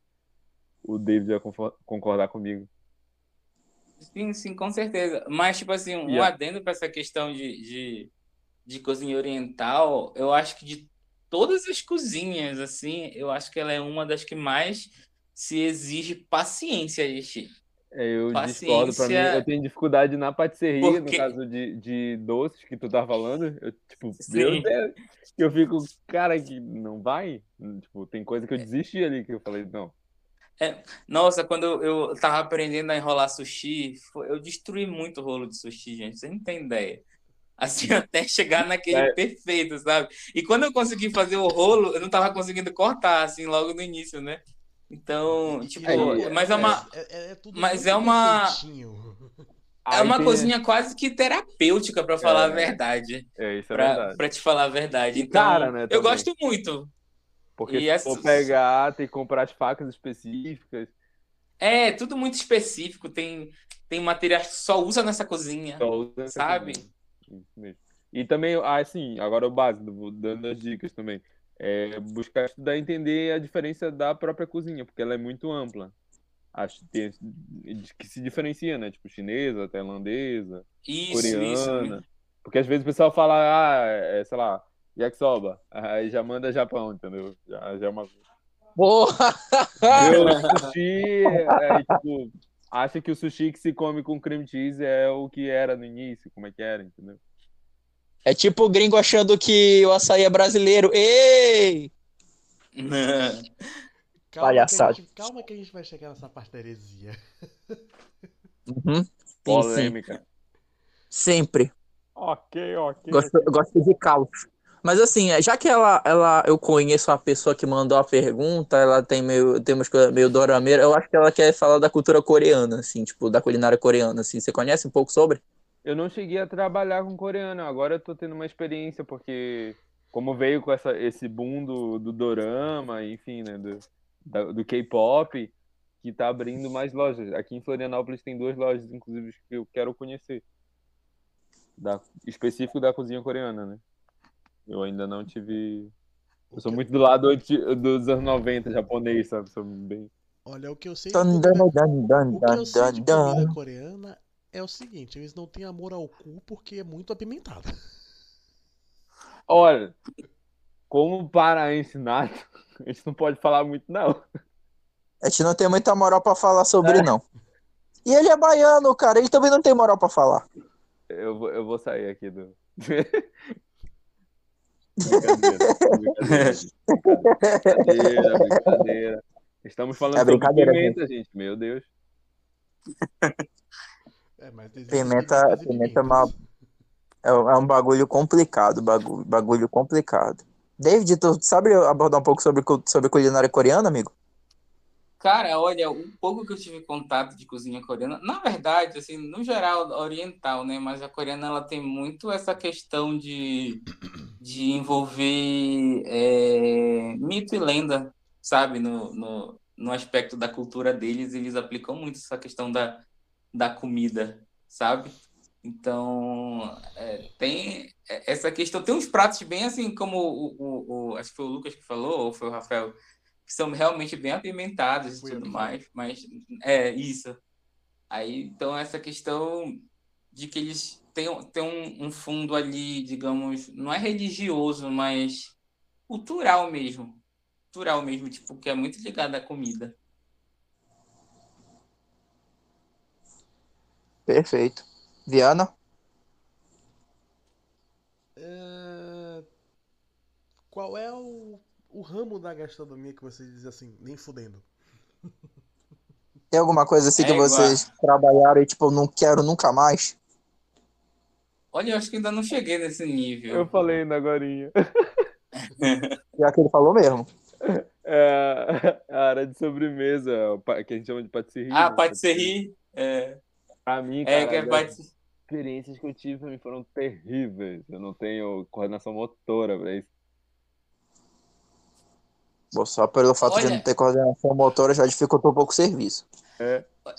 o David vai concordar comigo. Sim, sim, com certeza. Mas, tipo assim, um Yeah. adendo para essa questão de, de, de cozinha oriental, eu acho que de todas as cozinhas, assim, eu acho que ela é uma das que mais se exige paciência, gente. É, eu discordo. Para mim, Paciência. eu tenho dificuldade na patisserie, Por no caso de, de doces que tu tá falando. Eu, tipo, Deus, eu fico, cara, que não vai. Tipo, tem coisa que eu desisti ali, que eu falei, não. Nossa, quando eu, eu tava aprendendo a enrolar sushi, foi- eu destruí muito o rolo de sushi, gente. Você não tem ideia. Assim, [LAUGHS] até chegar naquele É. perfeito, sabe? E quando eu consegui fazer o rolo, eu não tava conseguindo cortar, assim, logo no início, né? Então, tipo, Aí, mas é uma, É, é- é tudo mas muito é uma- perfeitinho. é uma tem- cozinha quase que terapêutica, pra falar a É. verdade. É, isso é Pra, verdade. pra te falar a verdade. E Então, cara, né, eu gosto muito. Porque E se essa- for pegar, tem que comprar as facas específicas. É, tudo muito específico. Tem, tem materiais que só usa nessa cozinha. só usa Sabe? cozinha. Isso mesmo. E também, ah, assim, agora o básico, dando as dicas também. É buscar estudar e entender a diferença da própria cozinha, porque ela é muito ampla. Acho que, tem, que se diferencia, né? Tipo, chinesa, tailandesa, Isso, isso. coreana. Porque às vezes o pessoal fala, ah, é, sei lá, yakisoba. Aí já manda Japão, entendeu? Já, já é uma Porra! Meu [LAUGHS] sushi, é, tipo, acha que o sushi que se come com cream cheese é o que era no início, como é que era, entendeu? É tipo o gringo achando que o açaí é brasileiro. Ei! [LAUGHS] Calma que, a Palhaçada. gente, calma que a gente vai chegar nessa parte da heresia. Uhum. Sim, sim. Polêmica. Sempre. Ok, ok. Gosto, eu gosto de caos. Mas assim, já que ela, ela, eu conheço a pessoa que mandou a pergunta, ela tem meio, tem umas coisas meio dorameira, eu acho que ela quer falar da cultura coreana, assim, tipo, da culinária coreana, assim. Você conhece um pouco sobre? Eu não cheguei a trabalhar com coreano, agora eu tô tendo uma experiência, porque como veio com essa, esse boom do, do dorama, enfim, né, do, do K-pop, que tá abrindo mais lojas. Aqui em Florianópolis tem duas lojas, inclusive, que eu quero conhecer. Da, específico da cozinha coreana, né? Eu ainda não tive. Eu sou muito do lado dos anos 90, japonês, sabe? Sou bem. Olha, o que eu sei dun, o que eu sei de comida coreana é o seguinte, eles não têm amor ao cu porque é muito apimentado. [LAUGHS] Olha, como para ensinar, [LAUGHS] a gente não pode falar muito, não. A gente não tem muita moral pra falar sobre, não. E ele é baiano, cara, ele também não tem moral pra falar. Eu, eu vou sair aqui do. [LAUGHS] brincadeira, brincadeira, brincadeira, brincadeira. Estamos falando É sobre brincadeira, pimenta, gente. Meu Deus. [LAUGHS] É, mas Pimenta- pimenta é uma-. É, um- é um bagulho complicado, bagulho, bagulho complicado. David, tu sabe abordar um pouco sobre, sobre culinária coreana, amigo? Cara, olha, o pouco que eu tive contato de cozinha coreana, na verdade, assim, no geral oriental, né? Mas a coreana ela tem muito essa questão de, de envolver é, mito e lenda, sabe? No, no, no aspecto da cultura deles, eles aplicam muito essa questão da, da comida, sabe? Então, é, tem essa questão. Tem uns pratos bem assim, como o, o, o, acho que foi o Lucas que falou, ou foi o Rafael, que são realmente bem apimentados e tudo mais, mas é isso. Aí, então, essa questão de que eles têm, têm um, um fundo ali, digamos, não é religioso, mas cultural mesmo. Cultural mesmo, tipo, que é muito ligado à comida. Perfeito. Viana? É... Qual é o, o ramo da gastronomia que você diz assim, nem fudendo? Tem alguma coisa assim É que igual. vocês trabalharam e tipo, não quero nunca mais? Olha, eu acho que ainda não cheguei nesse nível. Eu falei ainda agorinha. [LAUGHS] Já que ele falou mesmo. É a área de sobremesa, que a gente chama de patisserie. Ah, né? patisserie. É, Pra mim, é cara, que é as experiências que eu tive foram terríveis. Eu não tenho coordenação motora pra isso. Bom, só pelo fato de Olha- não ter coordenação motora já dificultou um pouco o serviço.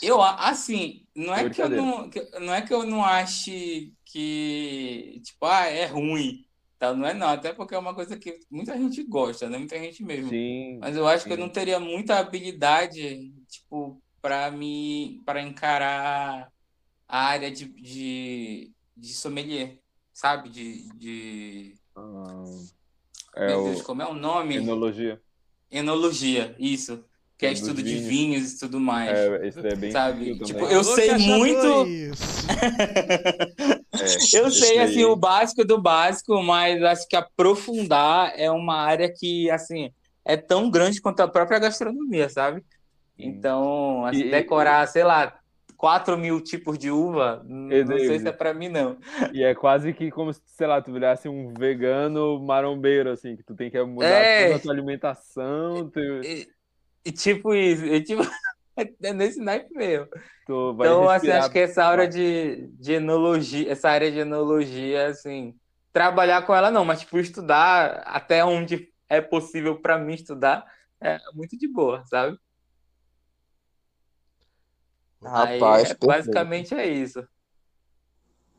Eu, a- assim, não é que eu não, que- não é que eu não ache que, tipo, ah, é ruim, tá? Não é não, até porque é uma coisa que muita gente gosta, né? Muita gente mesmo. Sim. Mas eu acho que eu sim. não teria muita habilidade, tipo, para me, para encarar a área de, de, de sommelier, sabe? De, de, Ah, é meu o Deus, como é o nome? enologia. Enologia, isso. Que é estudo de vinhos. e tudo mais. É, daí é bem Sabe? Tipo, eu sei muito-. [LAUGHS] [LAUGHS] É, Eu sei, daí- assim, o básico do básico, mas acho que aprofundar é uma área que, assim, é tão grande quanto a própria gastronomia, sabe? Então, assim, E- decorar, sei lá, 4 mil tipos de uva, não sei se é pra mim, não. E é quase que como se, sei lá, tu virasse um vegano marombeiro, assim, que tu tem que mudar É. toda a tua alimentação, tu, E, e tipo isso, e, tipo, [LAUGHS] é nesse naipe mesmo. Então, assim, acho que essa área de, de enologia, essa área de enologia, assim, trabalhar com ela não, mas, tipo, estudar até onde é possível para mim estudar é muito de boa, sabe? Aí, Rapaz, é, perfeito. basicamente é isso.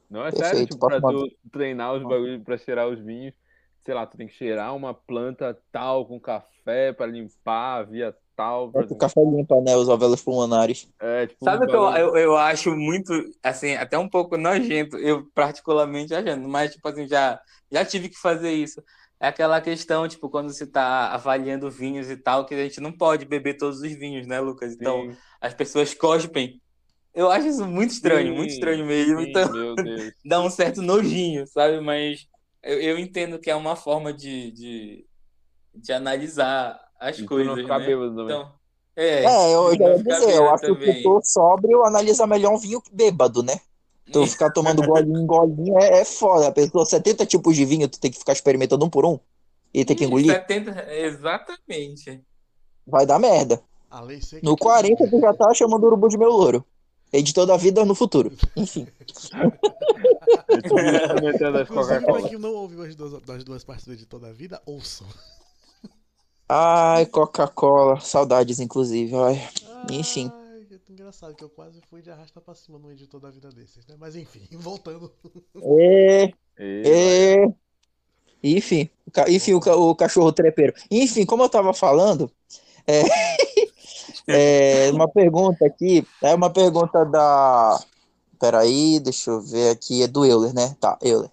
Não, é sério, tipo, pra tu treinar os bagulhos, pra cheirar os vinhos, sei lá, tu tem que cheirar uma planta tal com café pra limpar via tal. Pra... O café limpa, né? Os alvéolos pulmonares. É, tipo, Sabe o que eu, eu, eu acho muito, assim, até um pouco nojento, eu particularmente achando, mas, tipo assim, já, já tive que fazer isso. É aquela questão, tipo, quando você tá avaliando vinhos e tal, que a gente não pode beber todos os vinhos, né, Lucas? Então, Sim, as pessoas cospem. Eu acho isso muito estranho, muito sim, estranho mesmo. sim, Então, meu [LAUGHS] Deus. dá um certo nojinho, sabe? Mas eu, eu entendo que é uma forma de, de, de analisar as E coisas, não ficar né? bêbado também. Então, é, É, eu e já não ia ficar dizer, eu acho que também. tu sóbrio analisa melhor um vinho que bêbado, né? Tu [LAUGHS] ficar tomando golinho em golinho é, é foda. A pessoa, 70 tipos de vinho, tu tem que ficar experimentando um por um e tem que engolir, 70, exatamente. vai dar merda. A lei seca No que 40 exige. tu já tá chamando o urubu de meu louro. Editor da vida no futuro. Enfim. [LAUGHS] [LAUGHS] Inclusive, pra quem não ouviu as duas, das duas partes do editor da vida, ouçam. Ai, Coca-Cola. Saudades, inclusive. Ai. Enfim. Ai, é engraçado que eu quase fui de arrasta pra cima no editor da vida desses, né? Mas enfim, [LAUGHS] voltando. É, E, é. Enfim, o enfim, o, o cachorro trepeiro. Enfim, como eu tava falando, é, é [LAUGHS] uma pergunta aqui, é uma pergunta da. Peraí, deixa eu ver aqui, é do Euler, né? Tá, Euler.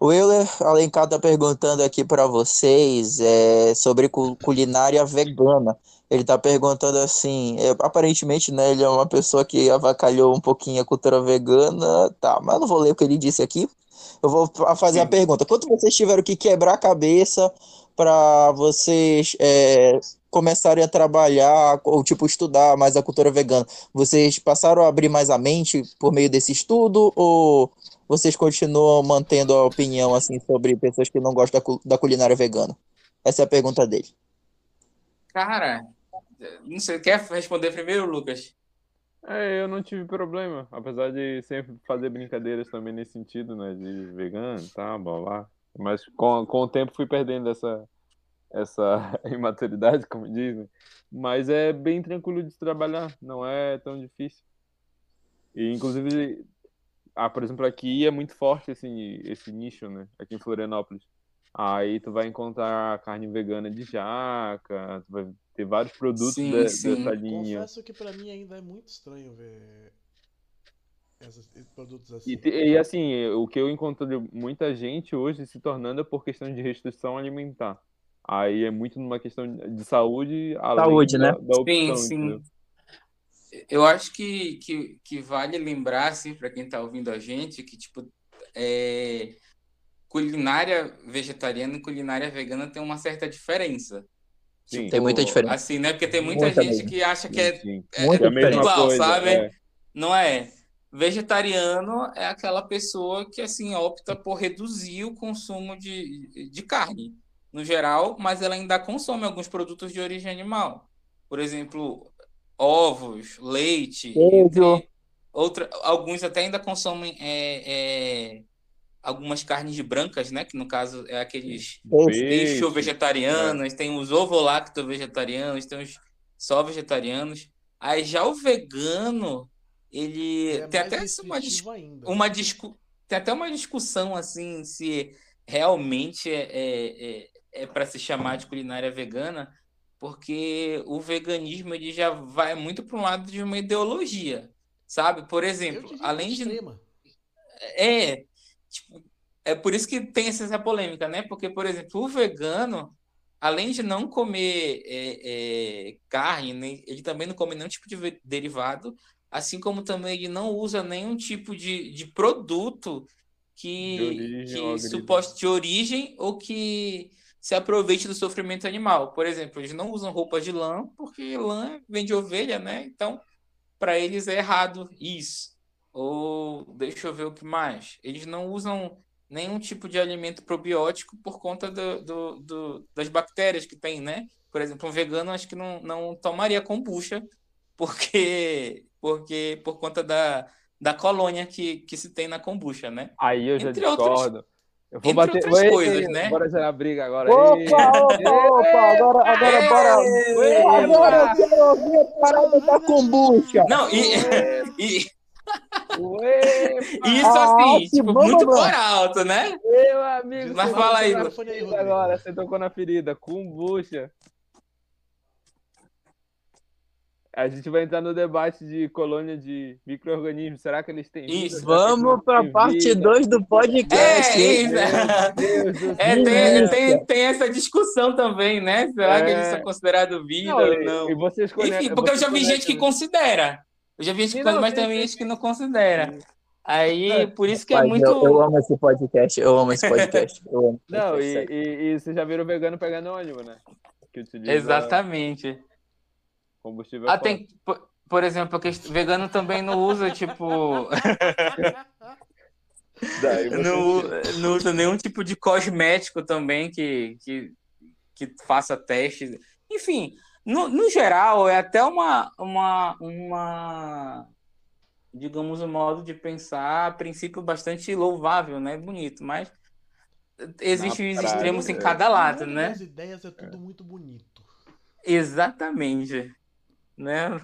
O Euler Alencar tá perguntando aqui para vocês é, sobre cu- culinária vegana. Ele tá perguntando assim, é, aparentemente, né, ele é uma pessoa que avacalhou um pouquinho a cultura vegana, tá, mas eu não vou ler o que ele disse aqui. Eu vou fa- fazer a Sim. pergunta. Quanto vocês tiveram que quebrar a cabeça para vocês é, começarem a trabalhar ou tipo estudar mais a cultura vegana? Vocês passaram a abrir mais a mente por meio desse estudo ou vocês continuam mantendo a opinião assim sobre pessoas que não gostam da, da culinária vegana? Essa é a pergunta dele. Cara, Não sei, quer responder primeiro, Lucas? É, eu não tive problema, apesar de sempre fazer brincadeiras também nesse sentido, né, de vegano, tá, blá, blá. Mas com, com o tempo fui perdendo essa, essa [LAUGHS] imaturidade, como dizem. Mas é bem tranquilo de trabalhar, não é tão difícil. E, inclusive, ah, por exemplo, aqui é muito forte esse, esse nicho, né, aqui em Florianópolis. Aí tu vai encontrar carne vegana de jaca, tu vai ter vários produtos Sim, de- sim. dessa linha. Confesso que pra mim ainda é muito estranho ver esses produtos E, assim. te- e, assim, o que eu encontro de muita gente hoje se tornando é por questão de restrição alimentar. Aí é muito numa questão de saúde, além Saúde, da, né? da opção, Sim, sim. entendeu? Eu acho que, que, que vale lembrar, assim, para quem está ouvindo a gente, que, tipo, é, culinária vegetariana e culinária vegana tem uma certa diferença. Sim. Tem muita diferença. Assim, né? Porque tem muita Muita gente mesmo. que acha que é, Sim. é, Muita É é igual, coisa, sabe? é. Não é? Vegetariano é aquela pessoa que, assim, opta por reduzir o consumo de, de carne, no geral, mas ela ainda consome alguns produtos de origem animal. Por exemplo, ovos, leite, outra, alguns até ainda consomem é, é, algumas carnes brancas, né? Que no caso é aqueles Peixe. vegetarianos, tem os ovo-lacto vegetarianos, tem os só vegetarianos. Aí já o vegano, ele É tem até uma, ainda. uma discu... tem até uma discussão assim se realmente é, é, é, é para se chamar de culinária vegana, porque o veganismo ele já vai muito para um lado de uma ideologia, sabe? Por exemplo, diria além de extrema. é, tipo, é por isso que tem essa, polêmica, né? Porque, por exemplo, o vegano, além de não comer é, é, carne, né, ele também não come nenhum tipo de derivado, assim como também ele não usa nenhum tipo de, de produto De que, origem que suposto de origem ou que se aproveite do sofrimento animal. Por exemplo, eles não usam roupas de lã, porque lã vem de ovelha, né? Então, para eles é errado isso. Ou deixa eu ver o que mais. Eles não usam nenhum tipo de alimento probiótico por conta do, do- do- das bactérias que tem, né? Por exemplo, um vegano acho que não, não tomaria kombucha [LAUGHS] porque, porque por conta da, da colônia que, que se tem na kombucha, né? Aí eu já Entre discordo. Eu vou entre bater. outras Ei, coisas, né? Bora gerar briga agora. Opa, Ei, opa, opa, agora, agora bora. ei, Agora eu quero ouvir a parada da kombucha. Não, e, [LAUGHS] e, Ué, isso Ah, assim, que tipo, bom, muito mano. por alto, né? meu amigo. Mas você fala aí, ferida Agora, você tocou na ferida. Kombucha. A gente vai entrar no debate de colônia de micro-organismos. Será que eles têm vida? Isso. Que Vamos pra têm parte vida? 2 do podcast. É, isso. É, tem, tem, tem essa discussão também, né? Será que É. eles são considerados vida Não, ou não? E vocês conhecem, Enfim, porque eu já vi gente que conhecem- considera. Eu já vi gente que não, considera, mas também gente que não considera. Aí, É. por isso que é Mas muito. eu, eu amo esse podcast. Eu amo esse podcast. Eu amo. Não, e, e, e você já viram vegano pegando ônibus, né? Que utiliza Exatamente. Combustível Ah, fóssil. tem, por, por exemplo, que vegano também não usa, tipo, [LAUGHS] Daí você não, não usa nenhum tipo de cosmético também que, que, que faça testes. Enfim, no, no geral, é até uma, uma, uma, digamos, um modo de pensar, a princípio, bastante louvável, né? Bonito, mas existem os extremos em é. cada lado, né? das ideias é tudo muito bonito. Exatamente, né?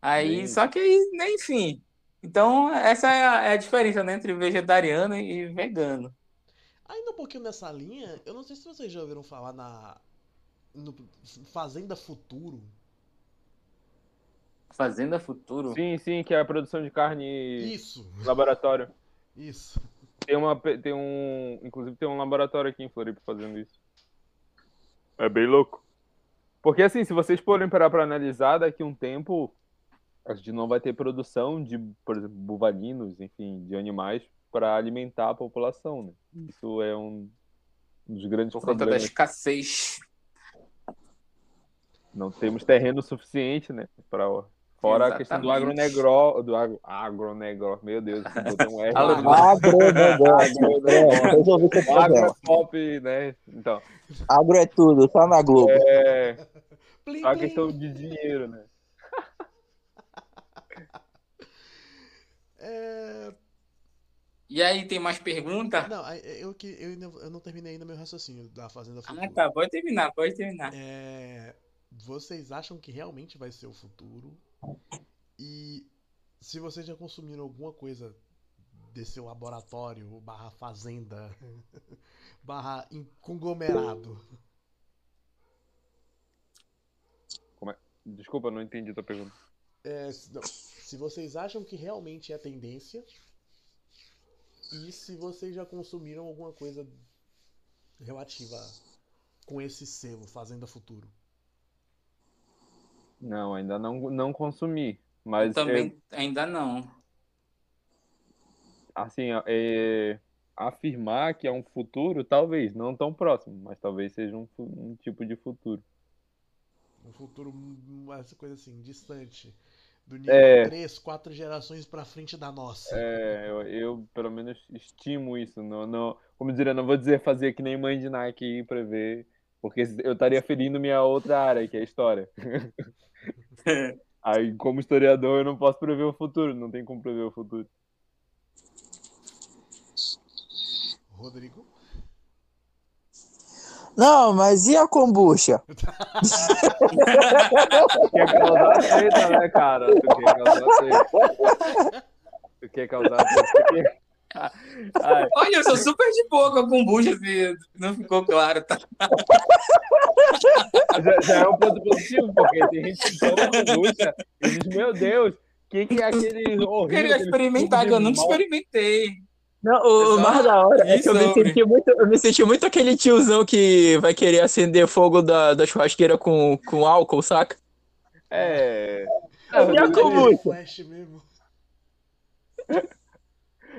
Aí, Bem- só que aí, né, enfim. Então, essa é a, é a diferença, né, entre vegetariano e vegano. Ainda um pouquinho nessa linha, eu não sei se vocês já ouviram falar na no Fazenda Futuro. Fazenda Futuro. Sim, sim, que é a produção de carne Isso, laboratório. isso. Tem uma, tem um, inclusive tem um laboratório aqui em Floripa fazendo isso. É bem louco. Porque assim, se vocês forem parar para analisar, daqui a um tempo a gente não vai ter produção de, por exemplo, bovalinos, enfim, de animais para alimentar a população, né? Isso é um dos grandes Por conta da problemas. escassez. Não temos terreno suficiente, né? Para fora a questão do Exatamente. agronegro, do agro, agronegro, meu Deus, botei um R. Agro- Agronegócio. Né? Então, Agro é tudo, só na Globo. é, Plim, Só a plim. questão de dinheiro, né? É, E aí, tem mais pergunta? Não, eu, que, eu, eu não terminei ainda meu raciocínio da Fazenda Ah, Futura. tá. Pode terminar, pode terminar. É, vocês acham que realmente vai ser o futuro? E se vocês já consumiram alguma coisa desse laboratório barra fazenda [LAUGHS] barra conglomerado? Desculpa, não entendi a tua pergunta. É, se, não, se vocês acham que realmente é tendência e se vocês já consumiram alguma coisa relativa com esse selo Fazenda Futuro. Não, ainda não, não consumi. Mas, Também ainda não. assim, é, afirmar que é um futuro, talvez, não tão próximo, mas talvez seja um, um tipo de futuro. Um futuro, hum, essa coisa assim, distante. Do nível É. 3, 4 gerações pra frente da nossa. É, eu, eu, pelo menos estimo isso. Não, não, como dizer, não vou dizer fazer que nem mãe de Nike e prever, porque eu estaria ferindo minha outra área, que é a história. [LAUGHS] [LAUGHS] Aí, como historiador, eu não posso prever o futuro, não tem como prever o futuro. Rodrigo? Não, mas e a kombucha? Tu [LAUGHS] quer causar treta, né, cara? Tu quer causar treta. Tu quer causar treta. [LAUGHS] Olha, eu sou super de boa com a kombucha, se não ficou claro, tá? [LAUGHS] já, já é um ponto positivo, porque tem gente que toma kombucha e diz, meu Deus, o que, que é aquele Eu horrível? queria aquele experimentar, eu nunca experimentei. Não, o, mais da hora é que eu me, senti muito, eu me senti muito aquele tiozão que vai querer acender fogo da, da churrasqueira com, com álcool, saca? É. E a Rodrigo, kombucha? Flash mesmo.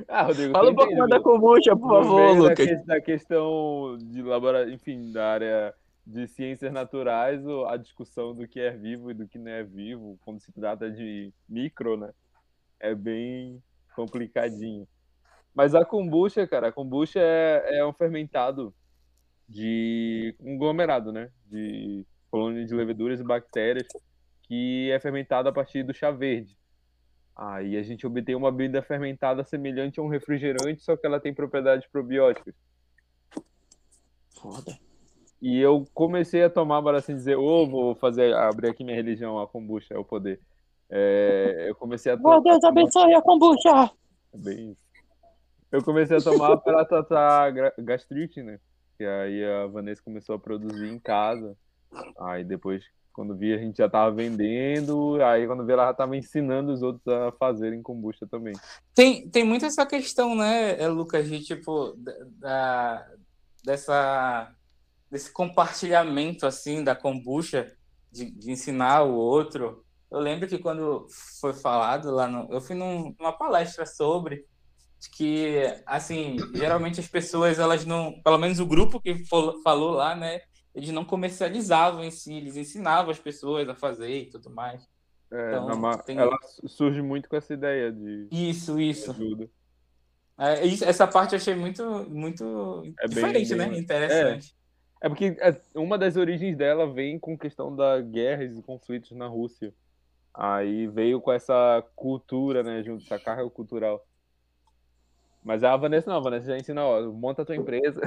Ah, Rodrigo, Fala um pouco mais da kombucha, por favor, da, Lucas. da questão de laboratório, enfim, da área de ciências naturais, a discussão do que é vivo e do que não é vivo, quando se trata de micro, né? É bem complicadinho. Mas a kombucha, cara, a kombucha é, é um fermentado de conglomerado, né? De colônia de leveduras e bactérias que é fermentado a partir do chá verde. Aí a gente obtém uma bebida fermentada semelhante a um refrigerante, só que ela tem propriedades probióticas. Foda. E eu comecei a tomar, para assim dizer, ô, vou fazer, abrir aqui minha religião, a kombucha é o poder. É, eu comecei a Meu tomar. Deus abençoe a kombucha. Bem isso. Eu comecei a tomar para tratar gastrite, né? E aí a Vanessa começou a produzir em casa. Aí depois, quando vi, a gente já tava vendendo. Aí quando vi, ela já tava ensinando os outros a fazerem kombucha também. Tem, tem muito essa questão, né, eh, Lucas, de tipo, da, dessa, desse compartilhamento, assim, da kombucha, de, de ensinar o outro. Eu lembro que quando foi falado lá no... Eu fui num- numa palestra sobre que, assim, geralmente as pessoas, elas não... Pelo menos o grupo que falou lá, né, eles não comercializavam em si, eles ensinavam as pessoas a fazer e tudo mais. É, Então, tem- Ela su- surge muito com essa ideia de Isso, isso. ajuda. É, isso- essa parte eu achei muito, muito É diferente, bem- né? Interessante. É porque é, uma das origens dela vem com questão da guerras e conflitos na Rússia. Aí veio com essa cultura, né, junto, essa carga cultural. Mas a Vanessa não, a Vanessa já ensina, ó, monta a tua empresa,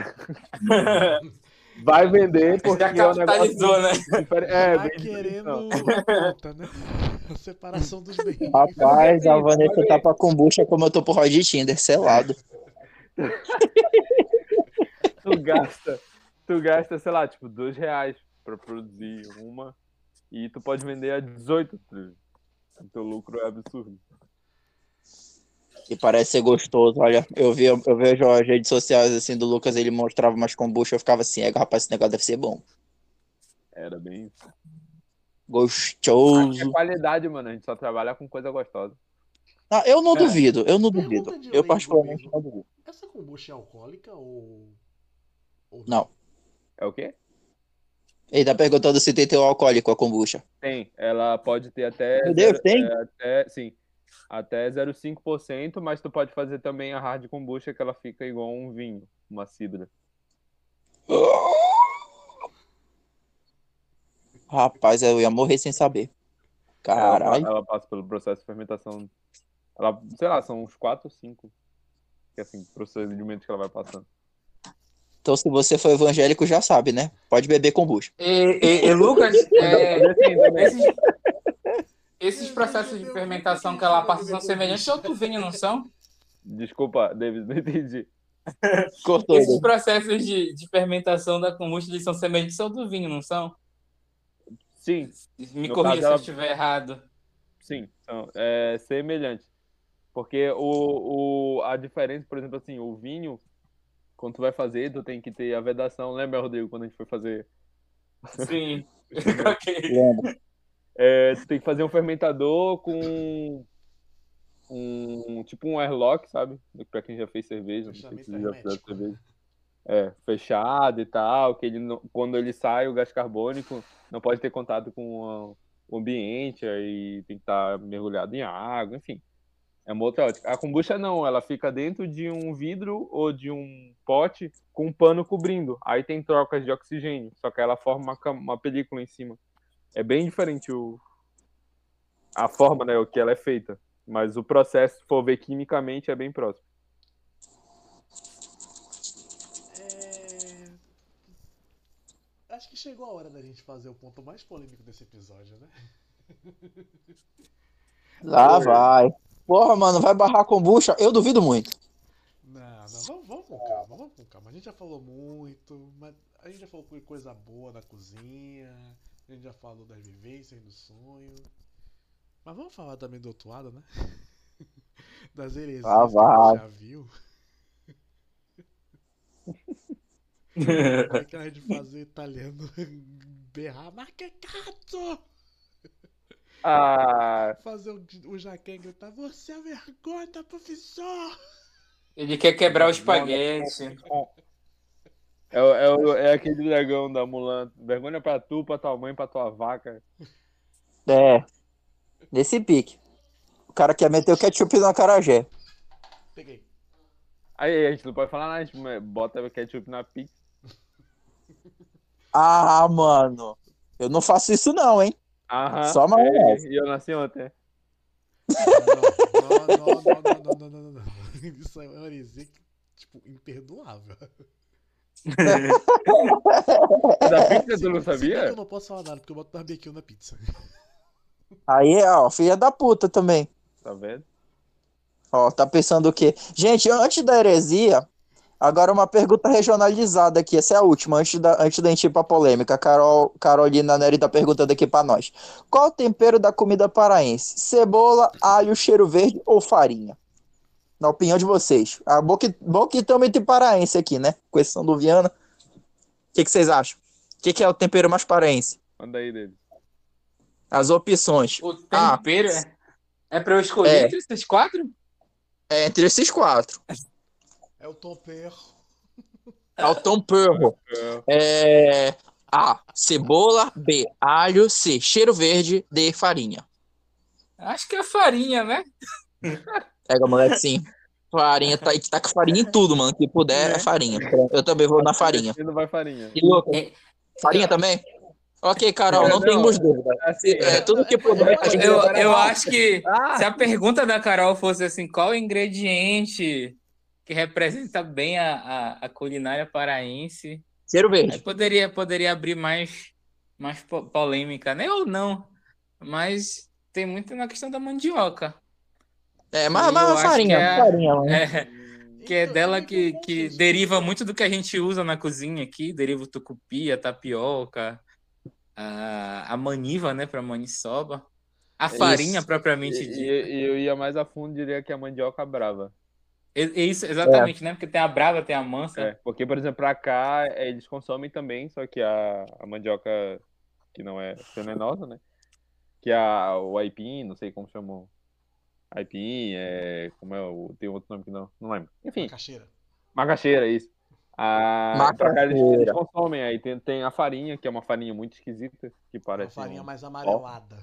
[LAUGHS] vai vender, porque Já é um negócio né? diferente. É, tá querendo conta, né? [LAUGHS] A separação dos bens. Rapaz, a Vanessa tá pra kombucha como eu tô pro Rod Tinder, selado. [LAUGHS] tu gasta, tu gasta, sei lá, tipo, dois reais pra produzir uma e tu pode vender a 18. O teu lucro é absurdo. E parece ser gostoso, olha. Eu, vi, eu vejo as redes sociais assim do Lucas, ele mostrava umas kombucha, eu ficava assim, é, rapaz, esse negócio deve ser bom. Era bem isso. É Gostoso. qualidade, mano. A gente só trabalha com coisa gostosa. Ah, eu não É. duvido, eu não duvido. Eu particularmente não duvido. Essa kombucha é alcoólica ou. ou Não. É o quê? Ele tá perguntando se tem teu alcoólico a kombucha. Tem. Ela pode ter até. Meu Deus, zero- tem? é, até, sim. Até 0,5%, mas tu pode fazer também a hard kombucha, que ela fica igual um vinho, uma cidra. Rapaz, eu ia morrer sem saber. Caralho. Ela, ela passa pelo processo de fermentação. Ela, sei lá, são uns 4 ou 5. Que assim, procedimentos que ela vai passando. Então, se você for evangélico, já sabe, né? Pode beber kombucha. E, e- e, Lucas, [LAUGHS] é, Assim, esses, esses processos de fermentação que ela passa são semelhantes ao do vinho, não são? Desculpa, David, não entendi. [LAUGHS] Cortou. Esses processos de, de fermentação da eles são semelhantes ao do vinho, não são? Sim, Me No corrija caso, se ela- eu estiver errado. sim, são é, semelhantes. Porque o, o, a diferença, por exemplo, assim, o vinho, quando tu vai fazer, tu tem que ter a vedação. Lembra, Rodrigo, quando a gente foi fazer? Sim. [LAUGHS] [LAUGHS] ok. Lembra. É, tu tem que fazer um fermentador com um tipo um airlock, sabe? Pra quem já fez cerveja, não sei se Fechamento vocês já hermético. cerveja. É, fechado e tal, que ele não- quando ele sai, o gás carbônico não pode ter contato com o ambiente, aí tem que estar mergulhado em água, enfim. É uma outra ótica. A kombucha não, ela fica dentro de um vidro ou de um pote com um pano cobrindo. Aí tem trocas de oxigênio, só que ela forma uma, uma película em cima. É bem diferente o, a forma, né, o que ela é feita. Mas o processo, se for ver quimicamente, é bem próximo. É... Acho que chegou a hora da gente fazer o ponto mais polêmico desse episódio, né? [LAUGHS] Lá vai. Porra, mano, vai barrar kombucha? Eu duvido muito. Não, não, vamos, vamos com calma, vamos com calma. A gente já falou muito, mas a gente já falou coisa boa da cozinha, a gente já falou das vivências, do sonho. Mas vamos falar também do outro lado, né? [LAUGHS] Das heresias Ah, que a gente já viu. É que a gente fazer italiano [LAUGHS] berrar macacato? Ah, Fazer o, o Jaquem gritar, você é vergonha da profissão! Ele quer quebrar o espaguete. É, é, é aquele dragão da Mulan. Vergonha pra tu, pra tua mãe, pra tua vaca. É. Nesse pique. O cara quer meter o ketchup no acarajé. Peguei. Aí, a gente não pode falar nada, a gente bota o ketchup na pique. Ah, mano. Eu não faço isso não, hein? Aham. Só vez. E eu nasci ontem. Não, não, não, não, não, não, não, não. Isso é uma heresia, tipo, imperdoável. Da [LAUGHS] pizza tu não sabia? eu não posso falar nada, porque eu boto barbecue na pizza. [LAUGHS] Aí, ó, filha da puta também. Tá vendo? Ó, tá pensando o quê? Gente, antes da heresia, agora uma pergunta regionalizada aqui. Essa é a última, antes da, antes da gente ir pra polêmica. Carol, Carolina Neri tá perguntando aqui pra nós. Qual o tempero da comida paraense? Cebola, alho, cheiro verde ou farinha? Na opinião de vocês. Ah, bom que, bom que estamos entre paraense aqui, né? Com exceção do Viana. O que, que vocês acham? O que, que é o tempero mais paraense? Manda aí dele. As opções. O tempero é, é pra eu escolher É. entre esses quatro? É entre esses quatro. É o toper. É o tempero. É... A. Cebola. B. Alho. C. Cheiro verde. D. Farinha. Acho que é farinha, né? [LAUGHS] Pega, moleque, sim. Farinha, tá, tá com farinha em tudo, mano. Que puder, é farinha. Eu também vou na farinha. Não vai farinha. E Lucas? É. Farinha também? Ok, Carol, não Não. temos dúvida. Assim, É, tudo que puder, a gente Eu, eu levar. acho que Ah! se a pergunta da Carol fosse assim, qual ingrediente que representa bem a, a, a culinária paraense, Cheiro aí verde. poderia, poderia abrir mais, mais po- polêmica, né? Ou não. Mas tem muito na questão da mandioca. É, mas, mas farinha, que é- farinha, mano. É, que é Então, dela que, vamos que deriva muito do que a gente usa na cozinha aqui, deriva o tucupi, a tapioca, a, a maniva, né, para maniçoba, a farinha Isso. propriamente E, dita. e- eu ia mais a fundo diria que é a mandioca brava. É- é Isso, exatamente, né? Porque tem a brava, tem a mansa. É, porque, por exemplo, pra cá é, eles consomem também, só que a, a mandioca que não é venenosa, né? Que é a, o aipim, não sei como chamam. Aipim, é. Como é o. Tem outro nome que não. Não lembro. Enfim, Caixeira. macaxeira, isso. A, pra cá eles, Macaxeira. eles consomem. Aí tem, tem a farinha, que é uma farinha muito esquisita, que Uma parece. farinha um- mais amarelada.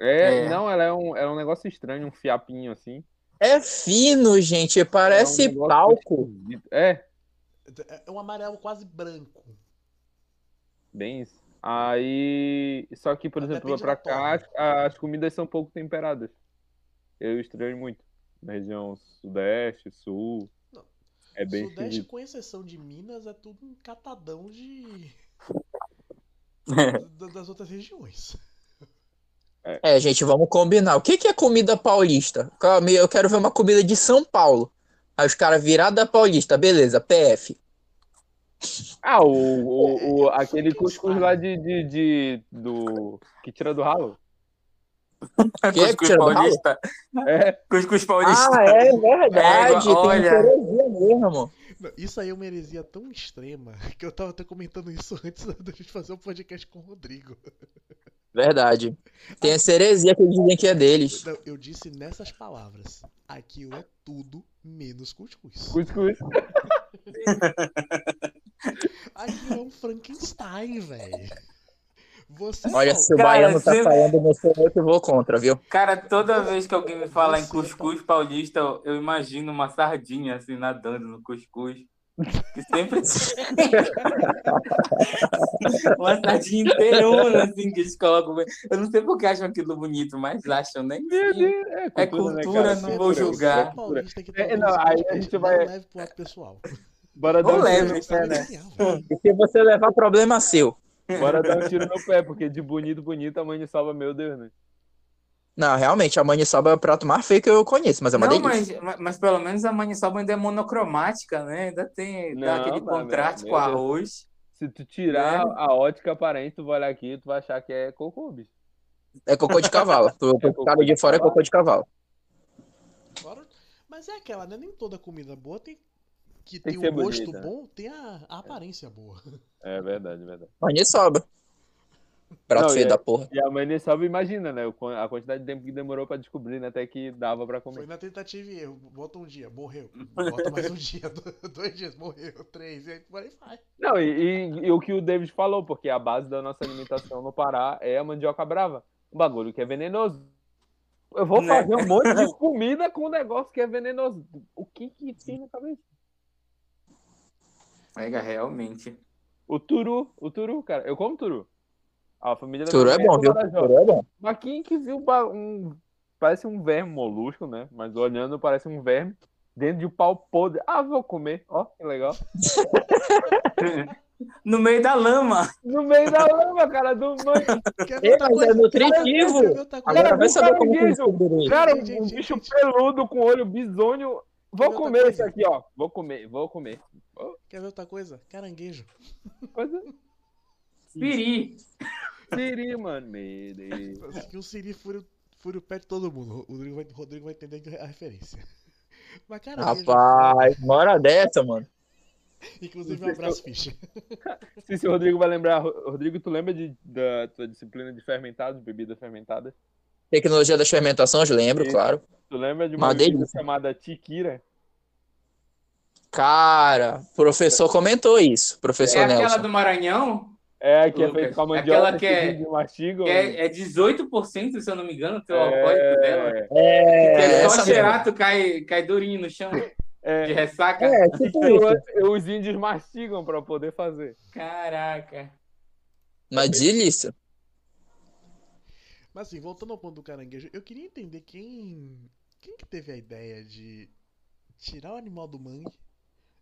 É, É. não, ela é um, é um negócio estranho, um fiapinho assim. É fino, gente. Parece É um talco. esquisito. É, É um amarelo quase branco. bem isso. Aí. Só que, por Mas exemplo, pra cá, as, as comidas são pouco temperadas. Eu estranho muito. Na região sudeste, sul. Não. É bem Sudeste, esquisito. com exceção de Minas, é tudo um catadão de. [LAUGHS] da- das outras regiões. É, gente, vamos combinar. O que que é comida paulista? Eu quero ver uma comida de São Paulo. Aí os caras virados da Paulista, beleza, PF. Ah, o, o, o- aquele Frankenstein. cuscuz lá de, de, de- do. que tira do ralo. [LAUGHS] Que? Cuscuz do ralo? paulista. É, Cuscuz paulista. Ah, é verdade. É, tem olha. heresia mesmo. Isso aí é uma heresia tão extrema que eu tava até comentando isso antes da gente fazer um podcast com o Rodrigo. Verdade. Tem essa heresia que eles dizem que é deles. Não, eu disse nessas palavras. Aquilo é tudo menos cuscuz. cuscuz. [LAUGHS] Aquilo é um Frankenstein, velho. Você Olha, se o Cara, baiano tá sempre- falando, não sou eu vou contra, viu? Cara, toda vez que alguém me fala em Você cuscuz paulista, eu- imagino uma sardinha assim nadando no cuscuz. Que sempre [LAUGHS] uma sardinha inteirona assim que eles colocam. Eu não sei porque acham aquilo bonito, mas acham, né? É É cultura, né, cultura, cara? não vou é julgar. paulista que tá É, não, aí a gente não vai- leve pro pessoal. Bora dar um leve, no né? velho. E se você levar problema seu. Bora dar um tiro no pé, porque de bonito, bonito, a mãe de salva, meu Deus, né? Não, realmente, a maniçoba é o prato mais feio que eu conheço, mas é uma Não, delícia. mas, mas, pelo menos a maniçoba ainda é monocromática, né? Ainda tem dá Não, aquele contraste meu com arroz. Se tu tirar É. a ótica aparente, tu vai olhar aqui, tu vai achar que é cocô, bicho. É cocô de cavalo. [LAUGHS] O cocô cara de de fora é cavalo. cocô de cavalo. Mas é aquela, né? Nem toda comida boa tem. Que Tem tem, um gosto bonita, né? bom, tem a, a aparência boa. É verdade, verdade. Maniçoba. Prato Não, feio e é- da porra. E a mãe salva, imagina, né? o A quantidade de tempo que demorou pra descobrir, né? Até que dava pra Foi comer. na tentativa e erro. Bota um dia, morreu. Bota mais um dia, [LAUGHS] do- dois dias, morreu. Três, e aí por aí vai. Não, e, e- e o que o David falou, porque a base da nossa alimentação no Pará é a mandioca brava. Um bagulho que é venenoso. Eu vou Né? fazer um monte de [LAUGHS] comida com um negócio que é venenoso. O que que tem na cabeça? É, realmente. O turu, o turu, cara. Eu como turu. A família da Turu é bom, do viu? Marajó. Turu é bom. Mas quem que viu um. Parece um verme molusco, né? Mas olhando parece um verme dentro de um pau podre. Ah, vou comer. Ó, que legal. [LAUGHS] No meio da lama. No meio da lama, cara, do mas é coisa? nutritivo. Agora vai saber como. Cara, um bicho peludo com olho bisonho. Vou comer coisa. isso aqui, ó. Vou comer, vou comer. Quer ver outra coisa? Caranguejo. Coisa Piri. siri, mano. Meu Deus. Que o Siri fure o pé de todo mundo. O Rodrigo vai, o Rodrigo vai entender a referência. Mas caranguejo. Rapaz, uma hora dessa, mano. Inclusive, um abraço, Ficha. [LAUGHS] Se o Rodrigo vai lembrar. Rodrigo, tu lembra de, da tua disciplina de fermentados, bebida fermentada? Tecnologia das fermentações, lembro, Isso. claro. Tu lembra de uma Uma bebida chamada tiquira? Cara, o professor comentou isso, professor É aquela Nelson. do Maranhão? É, que é Lucas, feito com a mandioca aquela que é- de mastigam. Que é, é 18%, se eu não me engano, o teu alcoólico dela. é, É, Que é só cheirar, tu cai, cai durinho no chão de é, ressaca. mesmo. É, tipo [LAUGHS] que isso. os índios mastigam pra poder fazer. Caraca. Uma delícia. Mas assim, voltando ao ponto do caranguejo, eu queria entender quem. Quem que teve a ideia de tirar o animal do mangue,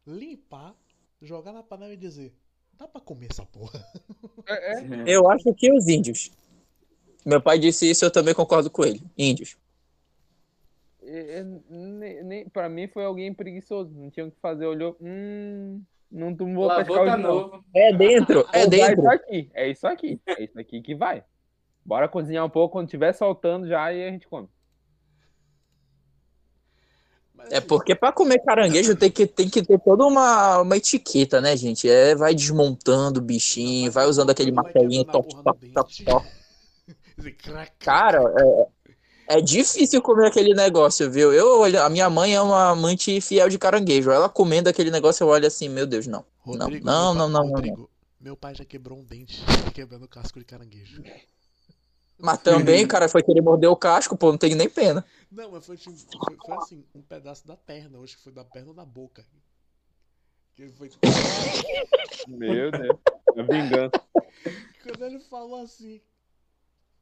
limpar, jogar na panela e dizer. Dá pra comer essa porra. [LAUGHS] É, é. Eu acho que os índios. Meu pai disse isso, eu também concordo com ele. Índios. É, é, nem, nem, pra mim foi alguém preguiçoso. Não tinha o que fazer. Olhou. Hum, não, vou pescar tá novo. É dentro, é usar dentro. isso aqui. É isso aqui. É isso aqui que vai. Bora cozinhar um pouco. Quando tiver soltando já, aí a gente come. É porque pra comer caranguejo tem que, tem que ter toda uma, uma etiqueta, né, gente? É, vai desmontando o bichinho, vai usando aquele martelinho, top, top, top, [LAUGHS] top. Cara, é, é difícil comer aquele negócio, viu? Eu olho, a minha mãe é uma amante fiel de caranguejo. Ela comendo aquele negócio, eu olho assim, meu Deus, não. Rodrigo, não, não, não, não, Rodrigo, meu pai já quebrou um dente quebrando casco de caranguejo. Mas também o cara foi querer morder o casco, pô, não tem nem pena. Não, mas foi, tipo, foi, foi assim, um pedaço da perna. Acho que foi da perna ou da boca. Que foi [LAUGHS] Meu Deus. A vingança. Quando ele falou assim,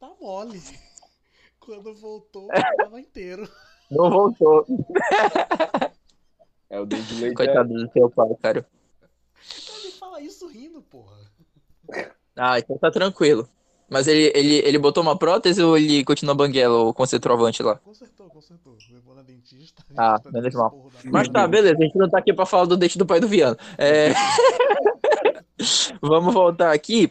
tá mole. [LAUGHS] Quando voltou, tava inteiro. Não voltou. É o David Leite. é- Coitado do teu pai, cara. Ele fala isso rindo, porra. Ah, então tá tranquilo. Mas ele, ele, ele botou uma prótese ou ele continua banguela, o concentroavante lá? Consertou, consertou. Levou na dentista. Ah, dentista deu menos mal. Mas tá, beleza, a gente não tá aqui pra falar do dente do pai do Viano. É... [LAUGHS] Vamos voltar aqui.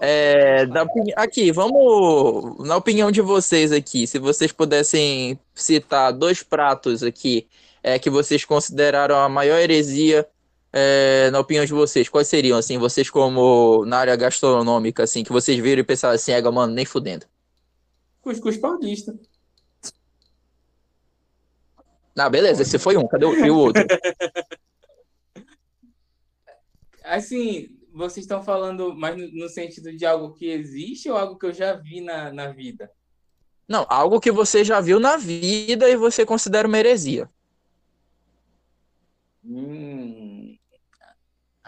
É, da opini- aqui, vamos. Na opinião de vocês aqui, se vocês pudessem citar dois pratos aqui é, que vocês consideraram a maior heresia, é, na opinião de vocês, quais seriam, assim, vocês como na área gastronômica, assim, que vocês viram e pensaram assim, ega, mano, nem fudendo. Cuscuz paulista. Ah, beleza, esse foi um, cadê o, e o outro? [LAUGHS] Assim, vocês estão falando mais no, sentido de algo que existe ou algo que eu já vi na, na vida? Não, algo que você já viu na vida e você considera uma heresia.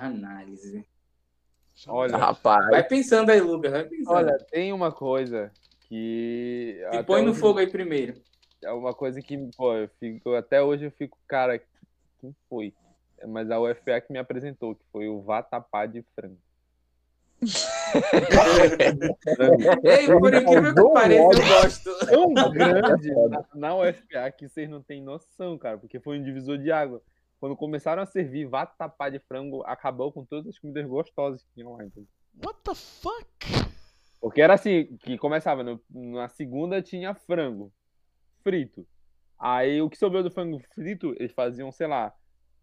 Análise. Olha, rapaz. Vai pensando aí, Lucas, vai pensando. Olha, tem uma coisa que. e põe no hoje- fogo aí primeiro. É uma coisa que, pô, eu fico, até hoje eu fico, cara, quem foi? Mas a UFA que me apresentou, que foi o vatapá de frango. [LAUGHS] Ei, por incrível que pareça, eu gosto. Tão grande na, na UFA que vocês não têm noção, cara, porque foi um divisor de água. Quando começaram a servir vatapá de frango, acabou com todas as comidas gostosas que tinham lá. Então. What the fuck? Porque era assim, que começava, no- na segunda tinha frango frito. Aí o que sobrou do frango frito, eles faziam, sei lá,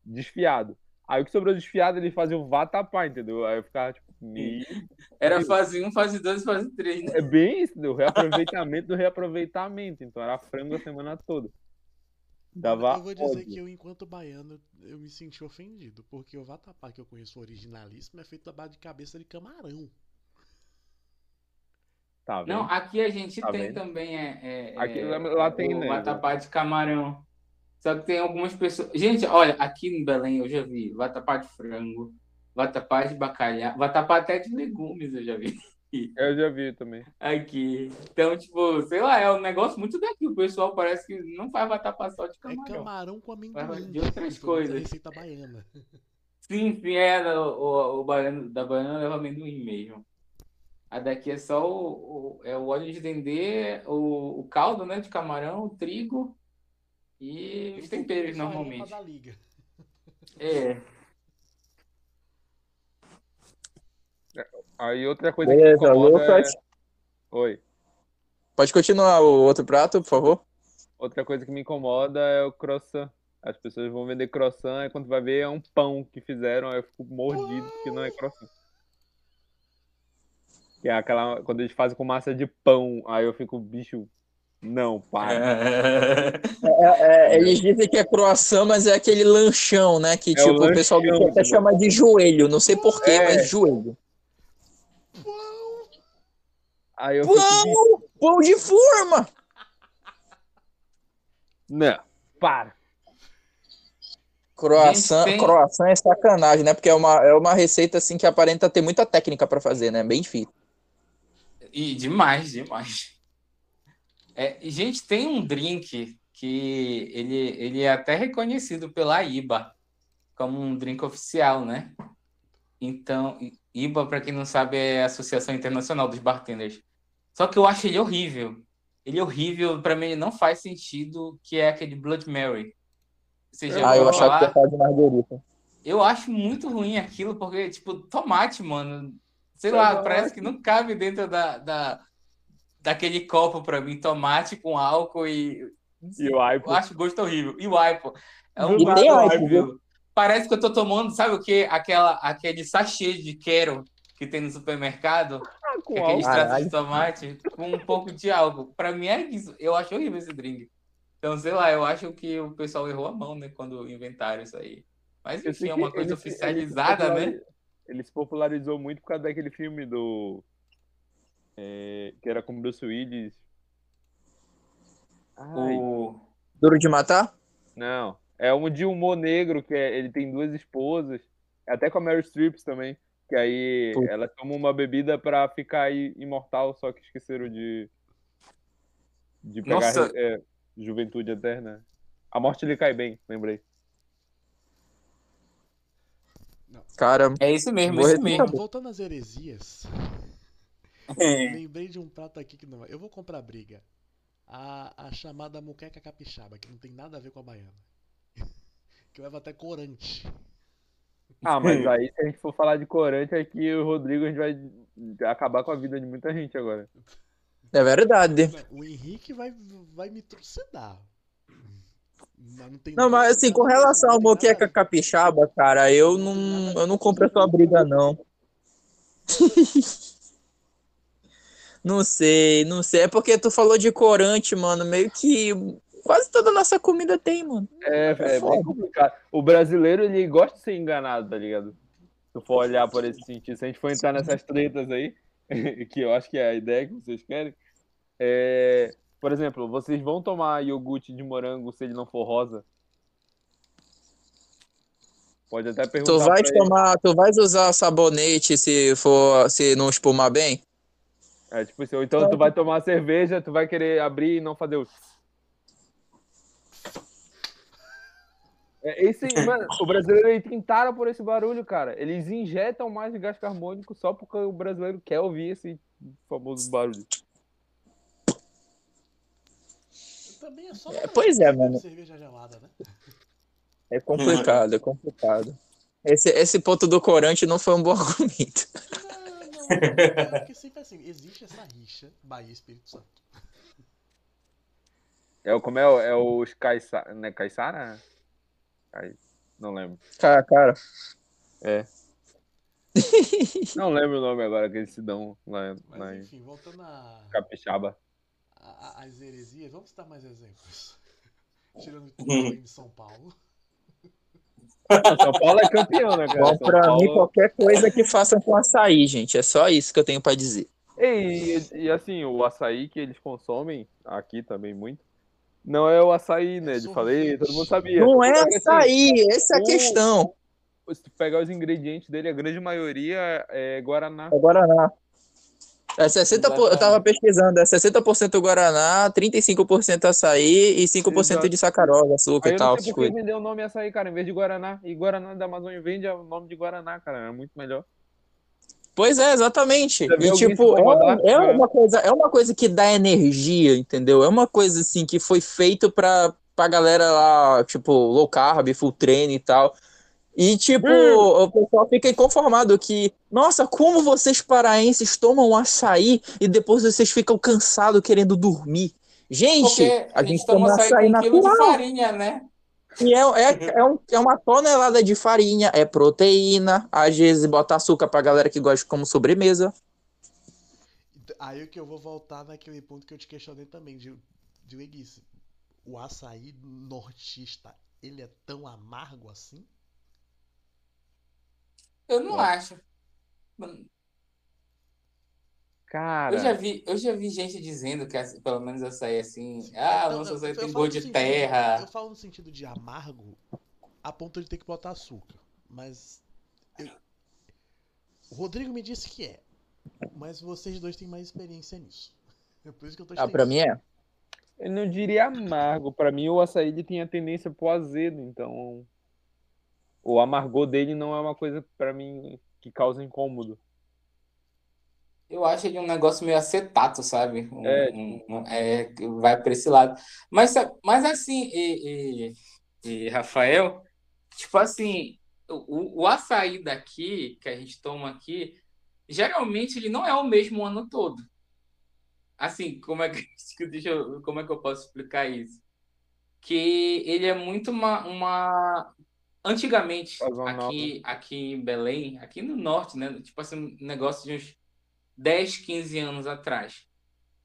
desfiado. Aí o que sobrou desfiado, eles faziam vatapá, entendeu? Aí eu ficava tipo, "Me- [LAUGHS] Era fase 1, fase 2, fase 3, né? é bem isso, o reaproveitamento do reaproveitamento. Então era frango a semana toda. Dava eu vou dizer ódio. que eu, enquanto baiano, eu me senti ofendido. Porque o vatapá que eu conheço originalíssimo é feito à base de cabeça de camarão. Tá vendo? Não, aqui a gente Tá tem vendo? também é, é- Aqui- é, lá tem, o né? vatapá de camarão. Só que tem algumas pessoas. Gente, olha, aqui em Belém eu já vi vatapá de frango, vatapá de bacalhau, vatapá até de legumes eu já vi Eu já vi também. aqui. Então, tipo, sei lá, é um negócio muito daqui. O pessoal parece que não faz vatapá só de É camarão. camarão com amendoim. de outras coisas. receita baiana. Sim, sim, é. O, o, o baiano, da baiana leva amendoim mesmo. A daqui é só o, o- é o óleo de dendê, o, o caldo, né, de camarão, o trigo e os temperos normalmente. É. Aí outra coisa que me Beleza, incomoda é... Oi. Pode continuar o outro prato, por favor? Outra coisa que me incomoda é o croissant. As pessoas vão vender croissant, aí quando vai ver é um pão que fizeram, aí eu fico mordido porque não é croissant. Que é aquela. Quando eles fazem com massa de pão, aí eu fico, bicho, não, para. É, eles dizem que é croissant, mas é aquele lanchão, né? Que É o tipo, o pessoal lanchão, até tipo. chama de joelho. Não sei porquê, É. mas joelho. Aí eu Pão! Pão de forma! não, para. Croissant, tem- croissant é sacanagem, né? Porque é uma, é uma receita assim que aparenta ter muita técnica pra fazer, né? Bem difícil. E demais, demais. É, gente, tem um drink que ele, ele é até reconhecido pela IBA como um drink oficial, né? Então, IBA, para quem não sabe, é a Associação Internacional dos Bartenders. Só que eu acho ele horrível. Ele é horrível, para mim ele não faz sentido, que é aquele Blood Mary. Você já Ah, eu achava que falar? ia falar de margarita. Eu acho muito ruim aquilo, porque, tipo, tomate, mano, sei Você lá, parece que não cabe dentro da, da, daquele copo pra mim, tomate com álcool e. E o iPod. Eu acho gosto horrível. E o Aipo. É um E tem horrível. Aipo, Parece que eu tô tomando, sabe o quê? Aquela, aquele sachê de quero que tem no supermercado, com é aquele álcool. extrato de tomate, com um pouco de álcool. Pra mim é isso. Eu acho horrível esse drink. Então, sei lá, eu acho que o pessoal errou a mão, né, quando inventaram isso aí. Mas enfim, é uma coisa ele se- ele oficializada, né? Ele se popularizou muito por causa daquele filme do. é, que era com Bruce Willis. Ai, O... Duro de matar? Não. É um de humor negro, que é- ele tem duas esposas. Até com a Mary Streep também. Que aí Puta. ela toma uma bebida pra ficar aí imortal, só que esqueceram de. De pegar Nossa. é, juventude eterna. A morte lhe cai bem, lembrei. Cara, É isso mesmo, Vou isso mesmo. Voltando às heresias, É. lembrei de um prato aqui que não. Eu vou comprar briga. A, a chamada muqueca capixaba, que não tem nada a ver com a baiana. [LAUGHS] que leva até corante. Ah, [LAUGHS] mas aí se a gente for falar de corante aqui, o Rodrigo, a gente vai acabar com a vida de muita gente agora. é verdade. O Henrique vai, vai me trucidar. Mas não, tem Não, mas assim, com relação ao moqueca capixaba, cara, eu não, eu não compro a tua briga, não. [LAUGHS] Não sei, não sei. É porque tu falou de corante, mano. Meio que quase toda a nossa comida tem, mano. É, é bem complicado. O brasileiro, ele gosta de ser enganado, tá ligado? Se tu for olhar por esse sentido, se a gente for entrar nessas tretas aí, [LAUGHS] que eu acho que é a ideia que vocês querem, é... por exemplo, vocês vão tomar iogurte de morango se ele não for rosa? Pode até perguntar Tu vais pra ele. tomar, tu vais usar sabonete se for, se não espumar bem? É, tipo assim, ou então tu vai tomar cerveja, tu vai querer abrir e não fazer o... É, esse, mano, o brasileiro ele tentaram por esse barulho, cara. Eles injetam mais gás carbônico só porque o brasileiro quer ouvir esse famoso barulho. Também é só É, pois é, mano. cerveja gelada, né? É complicado, é complicado. Esse, esse ponto do corante não foi um bom [LAUGHS] argumento. Não, não, é porque sempre assim, existe essa rixa Bahia e Espírito Santo. É o, como é, o- é os Caissara, né? Caissara? Cai- Não lembro. Cara, cara. É. [LAUGHS] Não lembro o nome agora que eles se dão lá, Mas lá em enfim, voltando a, Capixaba. a- a- às heresias, vamos citar mais exemplos. [LAUGHS] Tirando o de São Paulo. São Paulo é campeão, né, cara? Bom São pra Paulo- mim qualquer coisa que façam com açaí, gente. É só isso que eu tenho pra dizer. E, e, e, assim, o açaí que eles consomem aqui também muito, não é o açaí, né? De falei, todo mundo sabia. Não é assim, açaí, essa é a questão. Se tu pegar os ingredientes dele, a grande maioria é Guaraná. É Guaraná. É 60%, por- eu tava pesquisando, é 60% Guaraná, 35% açaí e 5% Exato. de sacarose, açúcar Aí e eu tal. não essas sei por que vendeu o nome açaí, cara, em vez de Guaraná. E Guaraná da Amazônia vende o nome de Guaraná, cara. É muito melhor. Pois é, exatamente. E tipo, é, é É. uma coisa, é uma coisa que dá energia, entendeu? É uma coisa assim que foi feito pra, pra galera lá, tipo, low carb, full treino e tal. E tipo, Hum. o pessoal fica inconformado que, nossa, como vocês paraenses tomam açaí e depois vocês ficam cansados querendo dormir. Gente, Porque a gente toma açaí com um quilo de farinha, né? E é, é, é, um- é uma tonelada de farinha, é proteína, às vezes bota açúcar pra galera que gosta como sobremesa. Aí que eu vou voltar naquele ponto que eu te questionei também, de, de Leguice. O açaí nortista, ele é tão amargo assim? Eu não É. acho. Cara, Eu já vi, eu já vi gente dizendo que pelo menos açaí assim, ah, Não, nosso açaí tem gosto de sentido- terra. Eu falo no sentido de amargo a ponto de ter que botar açúcar. Mas. eu- O Rodrigo me disse que é. Mas vocês dois têm mais experiência nisso. É por isso que eu tô Ah, pra mim é. eu não diria amargo. Pra mim, o açaí ele tem a tendência pro azedo, então. O amargor dele não é uma coisa, pra mim, que causa incômodo. Eu acho ele um negócio meio acetato, sabe? Um- É. um- um- é, vai para esse lado. Mas, mas assim, e, e- e, Rafael, tipo assim, o, o açaí daqui, que a gente toma aqui, geralmente ele não é o mesmo o ano todo. Assim, como é que, [LAUGHS] eu- como é que eu posso explicar isso? Que ele é muito uma, uma... Antigamente, aqui, aqui em Belém, aqui no norte, né? Tipo assim, um negócio de uns 10, 15 anos atrás.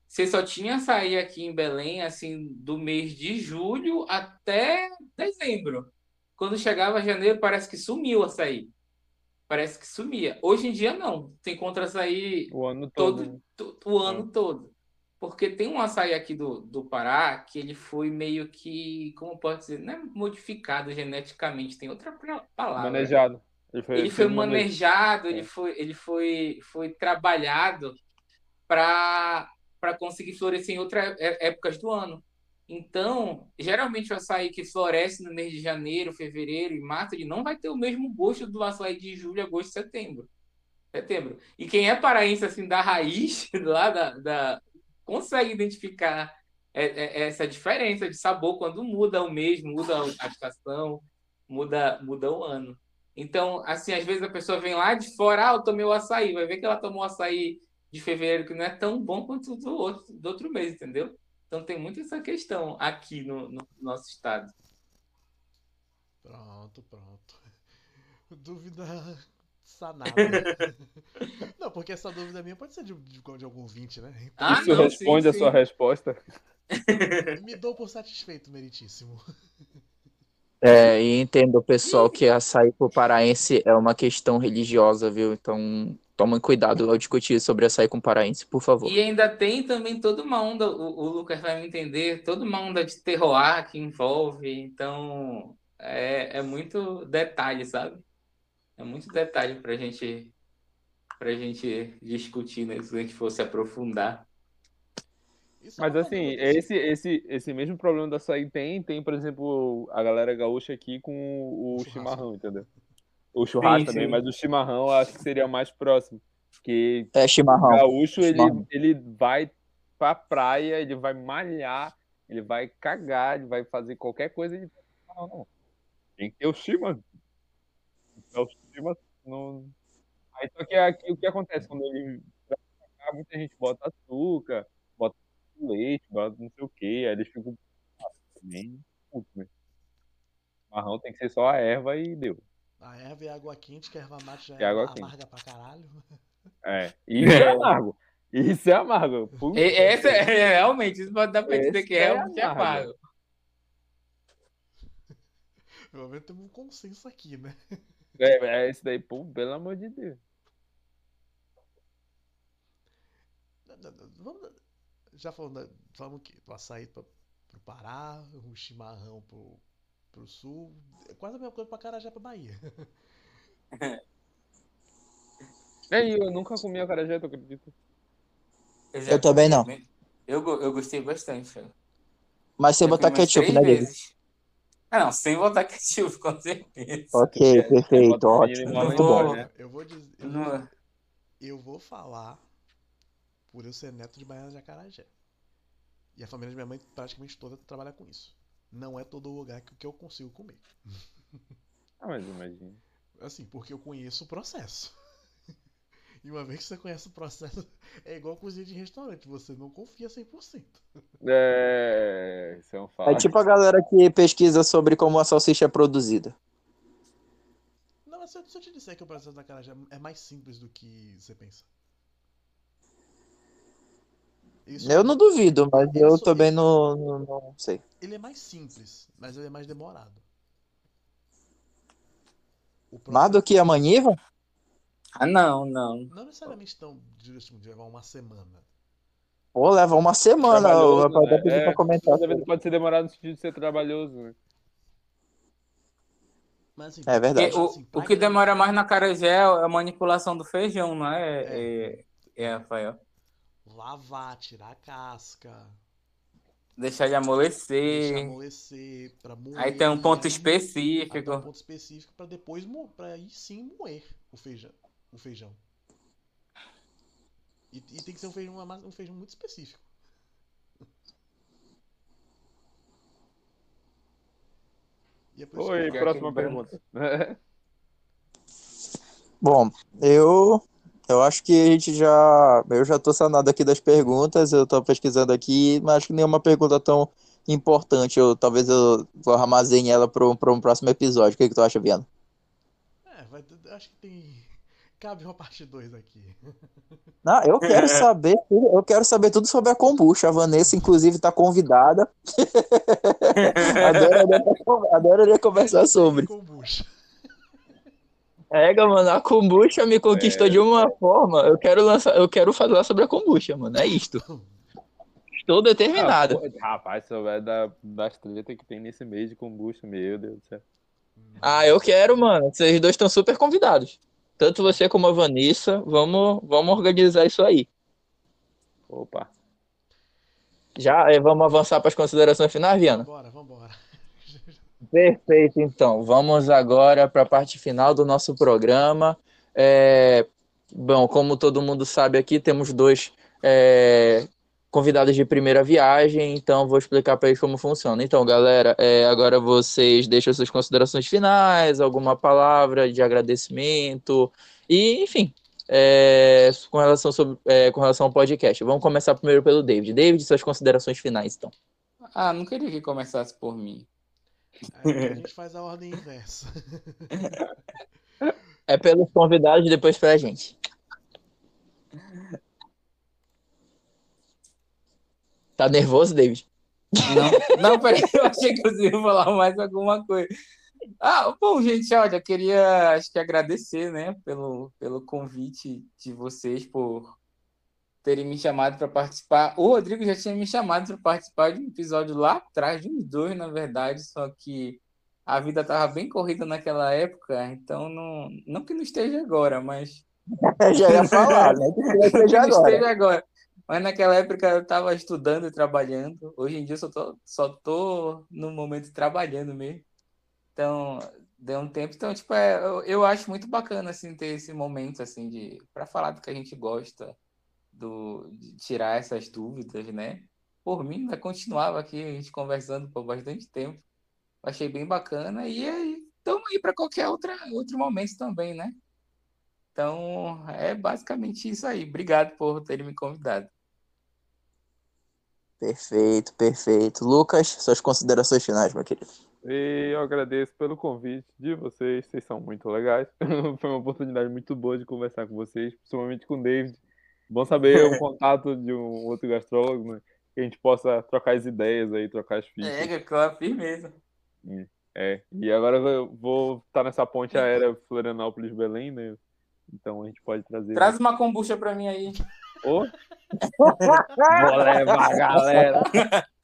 Você só tinha açaí aqui em Belém, assim, do mês de julho até dezembro. Quando chegava janeiro, parece que sumiu o açaí. Parece que sumia. Hoje em dia, não. Você encontra açaí O ano todo. né? todo, to- o ano todo. Porque tem um açaí aqui do, do Pará que ele foi meio que, como pode dizer, não é modificado geneticamente, tem outra palavra. Manejado. Ele foi, ele foi manejado, É. ele foi, ele foi, foi trabalhado para conseguir florescer em outras é- épocas do ano. Então, geralmente o açaí que floresce no mês de janeiro, fevereiro e março, ele não vai ter o mesmo gosto do açaí de julho, agosto, setembro. Setembro. E quem é paraense assim da raiz, [LAUGHS] lá da, da consegue identificar é- é- essa diferença de sabor quando muda o mês, muda a estação, muda, muda o ano. Então, assim, às vezes a pessoa vem lá de fora, ah, eu tomei o açaí, vai ver que ela tomou açaí de fevereiro que não é tão bom quanto do outro, do outro mês, entendeu? Então tem muito essa questão aqui no, no nosso estado. Pronto, pronto. [LAUGHS] Dúvida sanada. [LAUGHS] Não, porque essa dúvida minha pode ser de, de, de algum ouvinte, né? Então, Ah, Isso não, responde sim, a sua sim. resposta. [LAUGHS] Me dou por satisfeito, meritíssimo. É, e entendo, pessoal, que açaí pro paraense é uma questão religiosa, viu? Então, tomem cuidado ao discutir sobre açaí com paraense, por favor. E ainda tem também toda uma onda, o, o Lucas vai me entender, toda uma onda de terroir que envolve, então é, é muito detalhe, sabe? É muito detalhe pra gente, pra gente discutir, né, se a gente fosse aprofundar. Isso é Mas uma assim, esse, esse, esse mesmo problema do açaí tem, tem, por exemplo, a galera gaúcha aqui com o, O chimarrão, entendeu? O churrasco Sim, também, sim. mas o chimarrão eu acho que seria mais próximo. Porque É o chimarrão. gaúcho, ele, Chimarrão. ele vai pra praia, ele vai malhar, ele vai cagar, ele vai fazer qualquer coisa. Ele... Não, não. Tem que ter o chimarrão. É o chimarrão. Não... Aí só que aqui o que acontece quando ele vai pra cá, muita gente bota açúcar, leite, bota não sei o que, aí eles ficam ah, bem puto, né? Chimarrão tem que ser só a erva e deu. A erva e a água quente, que a erva mate já E é água quente. amarga pra caralho. É. Isso é amargo. Isso é amargo. E- Essa é, [LAUGHS] é, realmente, isso pode dar pra dizer Esse que é é realmente amargo. amargo. [LAUGHS] Pelo menos temos um consenso aqui, né? É, é isso daí, pô, pelo amor de Deus. Vamos. Já falando, falamos que do açaí pra, pro Pará, o chimarrão pro, pro sul. É quase a mesma coisa pra Carajé pra Bahia. [LAUGHS] É, eu nunca comi acarajé, tu acredita? já Eu também não. Eu, eu gostei bastante. cara. Mas sem botar ketchup, né, Diego? vezes. Ah, não, sem botar [LAUGHS] ketchup, com certeza. Ok, perfeito, ótimo, muito bom. né? Eu vou dizer. Eu, vou, eu vou falar por eu ser neto de baiana de Acarajé. E a família de minha mãe praticamente toda trabalha com isso. Não é todo lugar que, que eu consigo comer. [LAUGHS] Ah, mas imagina. Assim, porque eu conheço o processo. [LAUGHS] E uma vez que você conhece o processo, é igual cozinha de restaurante, você não confia 100%. É, isso é um fato. É tipo a galera que pesquisa sobre como a salsicha é produzida. Não, mas se eu, se eu te disser que o processo da acarajé é mais simples do que você pensa. Isso, Eu não duvido, mas eu Isso- também não, não, não sei. Ele é mais simples, mas ele é mais demorado. O Mais do que a maniva? Ah, não, não. Não necessariamente tão tipo, de levar uma semana. Pô, leva uma semana. O rapaz né? É, pra comentar. Pode ser demorado no sentido de ser trabalhoso, né? Mas, assim, É verdade. Porque o, assim, o pra que demora mais na carajé é a manipulação do feijão, não é? É, é, Rafael. Lavar, tirar a casca, Deixar ele deixar amolecer. amolecer, pra moer. Aí tem um ponto aí- específico. Aí um ponto específico pra depois pra aí sim moer o feijão. O feijão. E, e tem que ser um feijão, um feijão muito específico. E é Oi, próxima pergunta. [LAUGHS] Bom, eu eu acho que a gente já eu já tô sanado aqui das perguntas, eu tô pesquisando aqui, mas acho que nenhuma pergunta tão importante, eu talvez eu vou armazene ela para um, pra um próximo episódio. O que que tu acha, Viana? É, vai, acho que tem. Cabe uma parte 2 aqui. [LAUGHS] Não, eu quero saber, tudo- eu quero saber tudo sobre a kombucha. A Vanessa, inclusive, está convidada. [LAUGHS] adoraria, adoraria conversar sobre. Kombucha. É, mano, a kombucha me conquistou É. de uma forma. Eu quero lançar, eu quero falar sobre a kombucha, mano. É isto. Estou determinado. Ah, rapaz, se souber da, das tretas que tem nesse mês de kombucha, meu Deus do céu. Ah, eu quero, mano. Vocês dois estão super convidados. Tanto você como a Vanessa. Vamos, vamos organizar isso aí. Opa. Já eh, vamos avançar para as considerações finais, Viana? Vambora, vambora. Perfeito, então. Vamos agora para a parte final do nosso programa. É, Bom, como todo mundo sabe aqui, temos dois é, convidados de primeira viagem, então vou explicar para eles como funciona. Então, galera, é, agora vocês deixam suas considerações finais, alguma palavra de agradecimento, e enfim, é, com, relação sobre, é, com relação ao podcast. Vamos começar primeiro pelo David. David, suas considerações finais, então. Ah, não queria que começasse por mim. Aí a [LAUGHS] gente faz a ordem inversa. [LAUGHS] É pelos convidados e depois pra gente. Tá nervoso, David? Não, não, peraí, eu achei que você ia falar mais alguma coisa. Ah, bom, gente, olha, eu queria, acho que agradecer, né, pelo, pelo convite de vocês, por terem me chamado para participar. O Rodrigo já tinha me chamado para participar de um episódio lá atrás, de uns dois, na verdade, só que a vida estava bem corrida naquela época, então não, não que não esteja agora, mas [LAUGHS] Já ia falar, né? Que já [LAUGHS] não que agora. esteja agora. Mas naquela época eu estava estudando e trabalhando. Hoje em dia eu só tô, só tô no momento trabalhando mesmo. Então, deu um tempo. Então, tipo, é, eu, eu acho muito bacana, assim, ter esse momento, assim, de... para falar do que a gente gosta, do, de tirar essas dúvidas, né? Por mim, ainda continuava aqui, a gente conversando por bastante tempo. Achei bem bacana. E aí, estamos aí para qualquer outra, outro momento também, né? Então, é basicamente isso aí. Obrigado por terem me convidado. Perfeito, perfeito. Lucas, suas considerações finais, meu querido. E eu agradeço pelo convite de vocês, vocês são muito legais. [LAUGHS] Foi uma oportunidade muito boa de conversar com vocês, principalmente com o David. Bom saber o contato de um outro gastrólogo, né? Que a gente possa trocar as ideias aí, trocar as fichas. É, a firmeza. É, e agora eu vou estar nessa ponte aérea Florianópolis-Belém, né? Então a gente pode trazer. Traz uma kombucha pra mim aí. Ô, [LAUGHS] Vou levar a galera.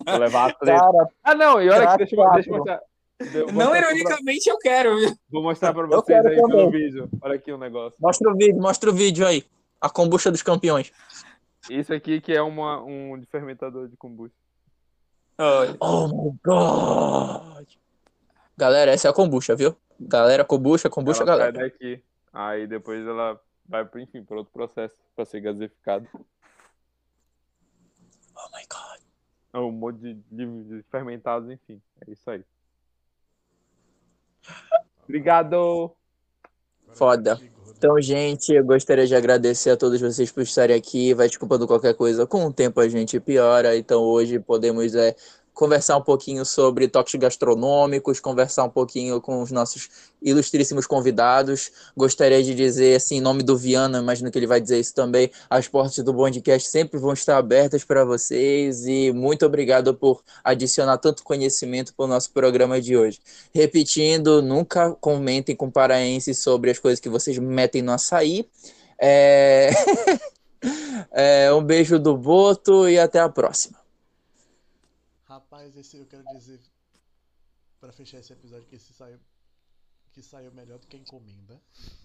Vou levar a treta. Cara, Ah, não, e olha que deixa, eu- deixa eu mostrar. Eu Não mostrar pra- ironicamente eu quero, viu? Vou mostrar pra vocês aí pelo também. vídeo. Olha aqui o negócio. mostra o vídeo, mostra o vídeo aí. A kombucha dos campeões. Isso aqui que é uma, um fermentador de kombucha. Olha. Oh my god. Galera, essa é a kombucha, viu? Galera, kombucha, kombucha, ela sai galera. daqui. Aí depois ela vai, enfim, para outro processo, para ser gasificado. Oh my god. É Um monte de, fermentados, enfim. É isso aí. [LAUGHS] Obrigado! Foda. Então, gente, eu gostaria de agradecer a todos vocês por estarem aqui. Vai desculpando qualquer coisa, com o tempo a gente piora. Então, hoje podemos é, conversar um pouquinho sobre toques gastronômicos, conversar um pouquinho com os nossos ilustríssimos convidados. Gostaria de dizer, assim, em nome do Viana, imagino que ele vai dizer isso também, as portas do Bondcast sempre vão estar abertas para vocês e muito obrigado por adicionar tanto conhecimento para o nosso programa de hoje. Repetindo, nunca comentem com paraenses sobre as coisas que vocês metem no açaí. É... [LAUGHS] É, um beijo do Boto e até a próxima. Rapaz, esse eu quero dizer pra fechar esse episódio que esse saiu que saiu melhor do que a encomenda. [LAUGHS]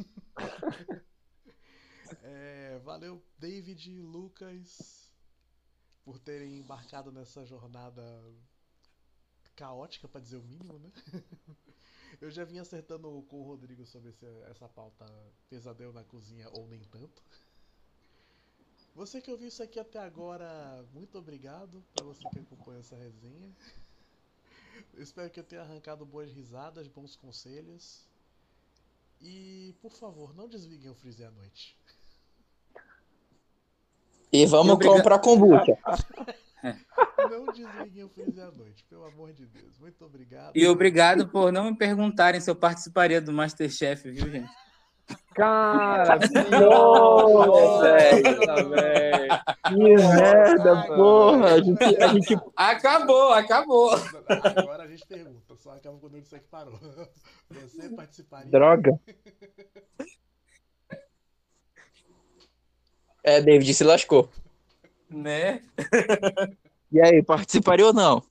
É, valeu David, Lucas por terem embarcado nessa jornada caótica, pra dizer o mínimo, né? [LAUGHS] Eu já vim acertando com o Rodrigo sobre esse- essa pauta pesadelo na cozinha ou nem tanto. Você que ouviu isso aqui até agora, muito obrigado pra você que acompanha essa resenha. Eu espero que eu tenha arrancado boas risadas, bons conselhos. E, por favor, não desliguem o freezer à noite. E vamos Obrigado. comprar kombucha. [LAUGHS] Não desliguem o freezer à noite, pelo amor de Deus. Muito obrigado. E obrigado por não me perguntarem se eu participaria do Masterchef, viu, gente? Cara, [LAUGHS] Nossa, velho. Que merda, porra. A gente, a gente Acabou, acabou. Agora a gente pergunta, só acaba quando disser que parou. Você participaria? Droga. É, David se lascou. Né? E aí, participaria ou não?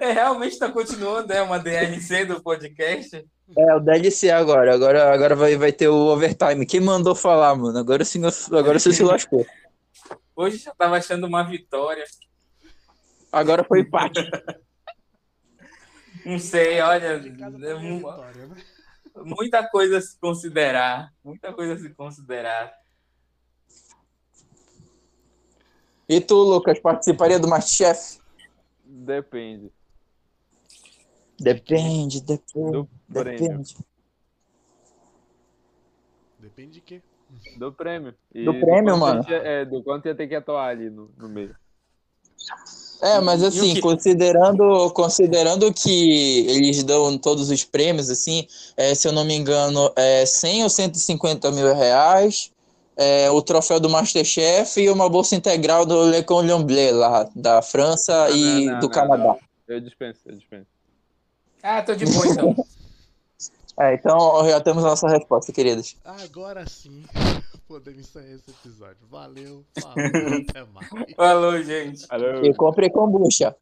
É, realmente tá continuando, é uma DLC do podcast. É, o DLC agora. Agora, agora vai, vai ter o overtime. Quem mandou falar, mano? Agora sim, agora você se lascou. Hoje já tava achando uma vitória. Agora foi empate. Não sei, olha. É vitória, né? muita coisa a se considerar. Muita coisa a se considerar. E tu, Lucas, participaria do Masterchef? Depende. Depende, depende. Do prêmio. Depende. Depende de quê? Do prêmio. E Do prêmio, quanto mano? ia- é, do quanto ia ter que atuar ali no, no meio. É, mas assim, que- considerando, considerando que eles dão todos os prêmios, assim, é, se eu não me engano, é 100 ou 150 mil reais, é, o troféu do Masterchef e uma bolsa integral do Le Cordon Bleu lá, da França e não, do não, Canadá. não. Eu dispenso, eu dispenso. Ah, tô de boa então. [LAUGHS] É, então já temos a nossa resposta, queridos. Agora sim [LAUGHS] podemos encerrar esse episódio. Valeu, falou, [LAUGHS] até mais. Falou, gente. Alô. E compre kombucha.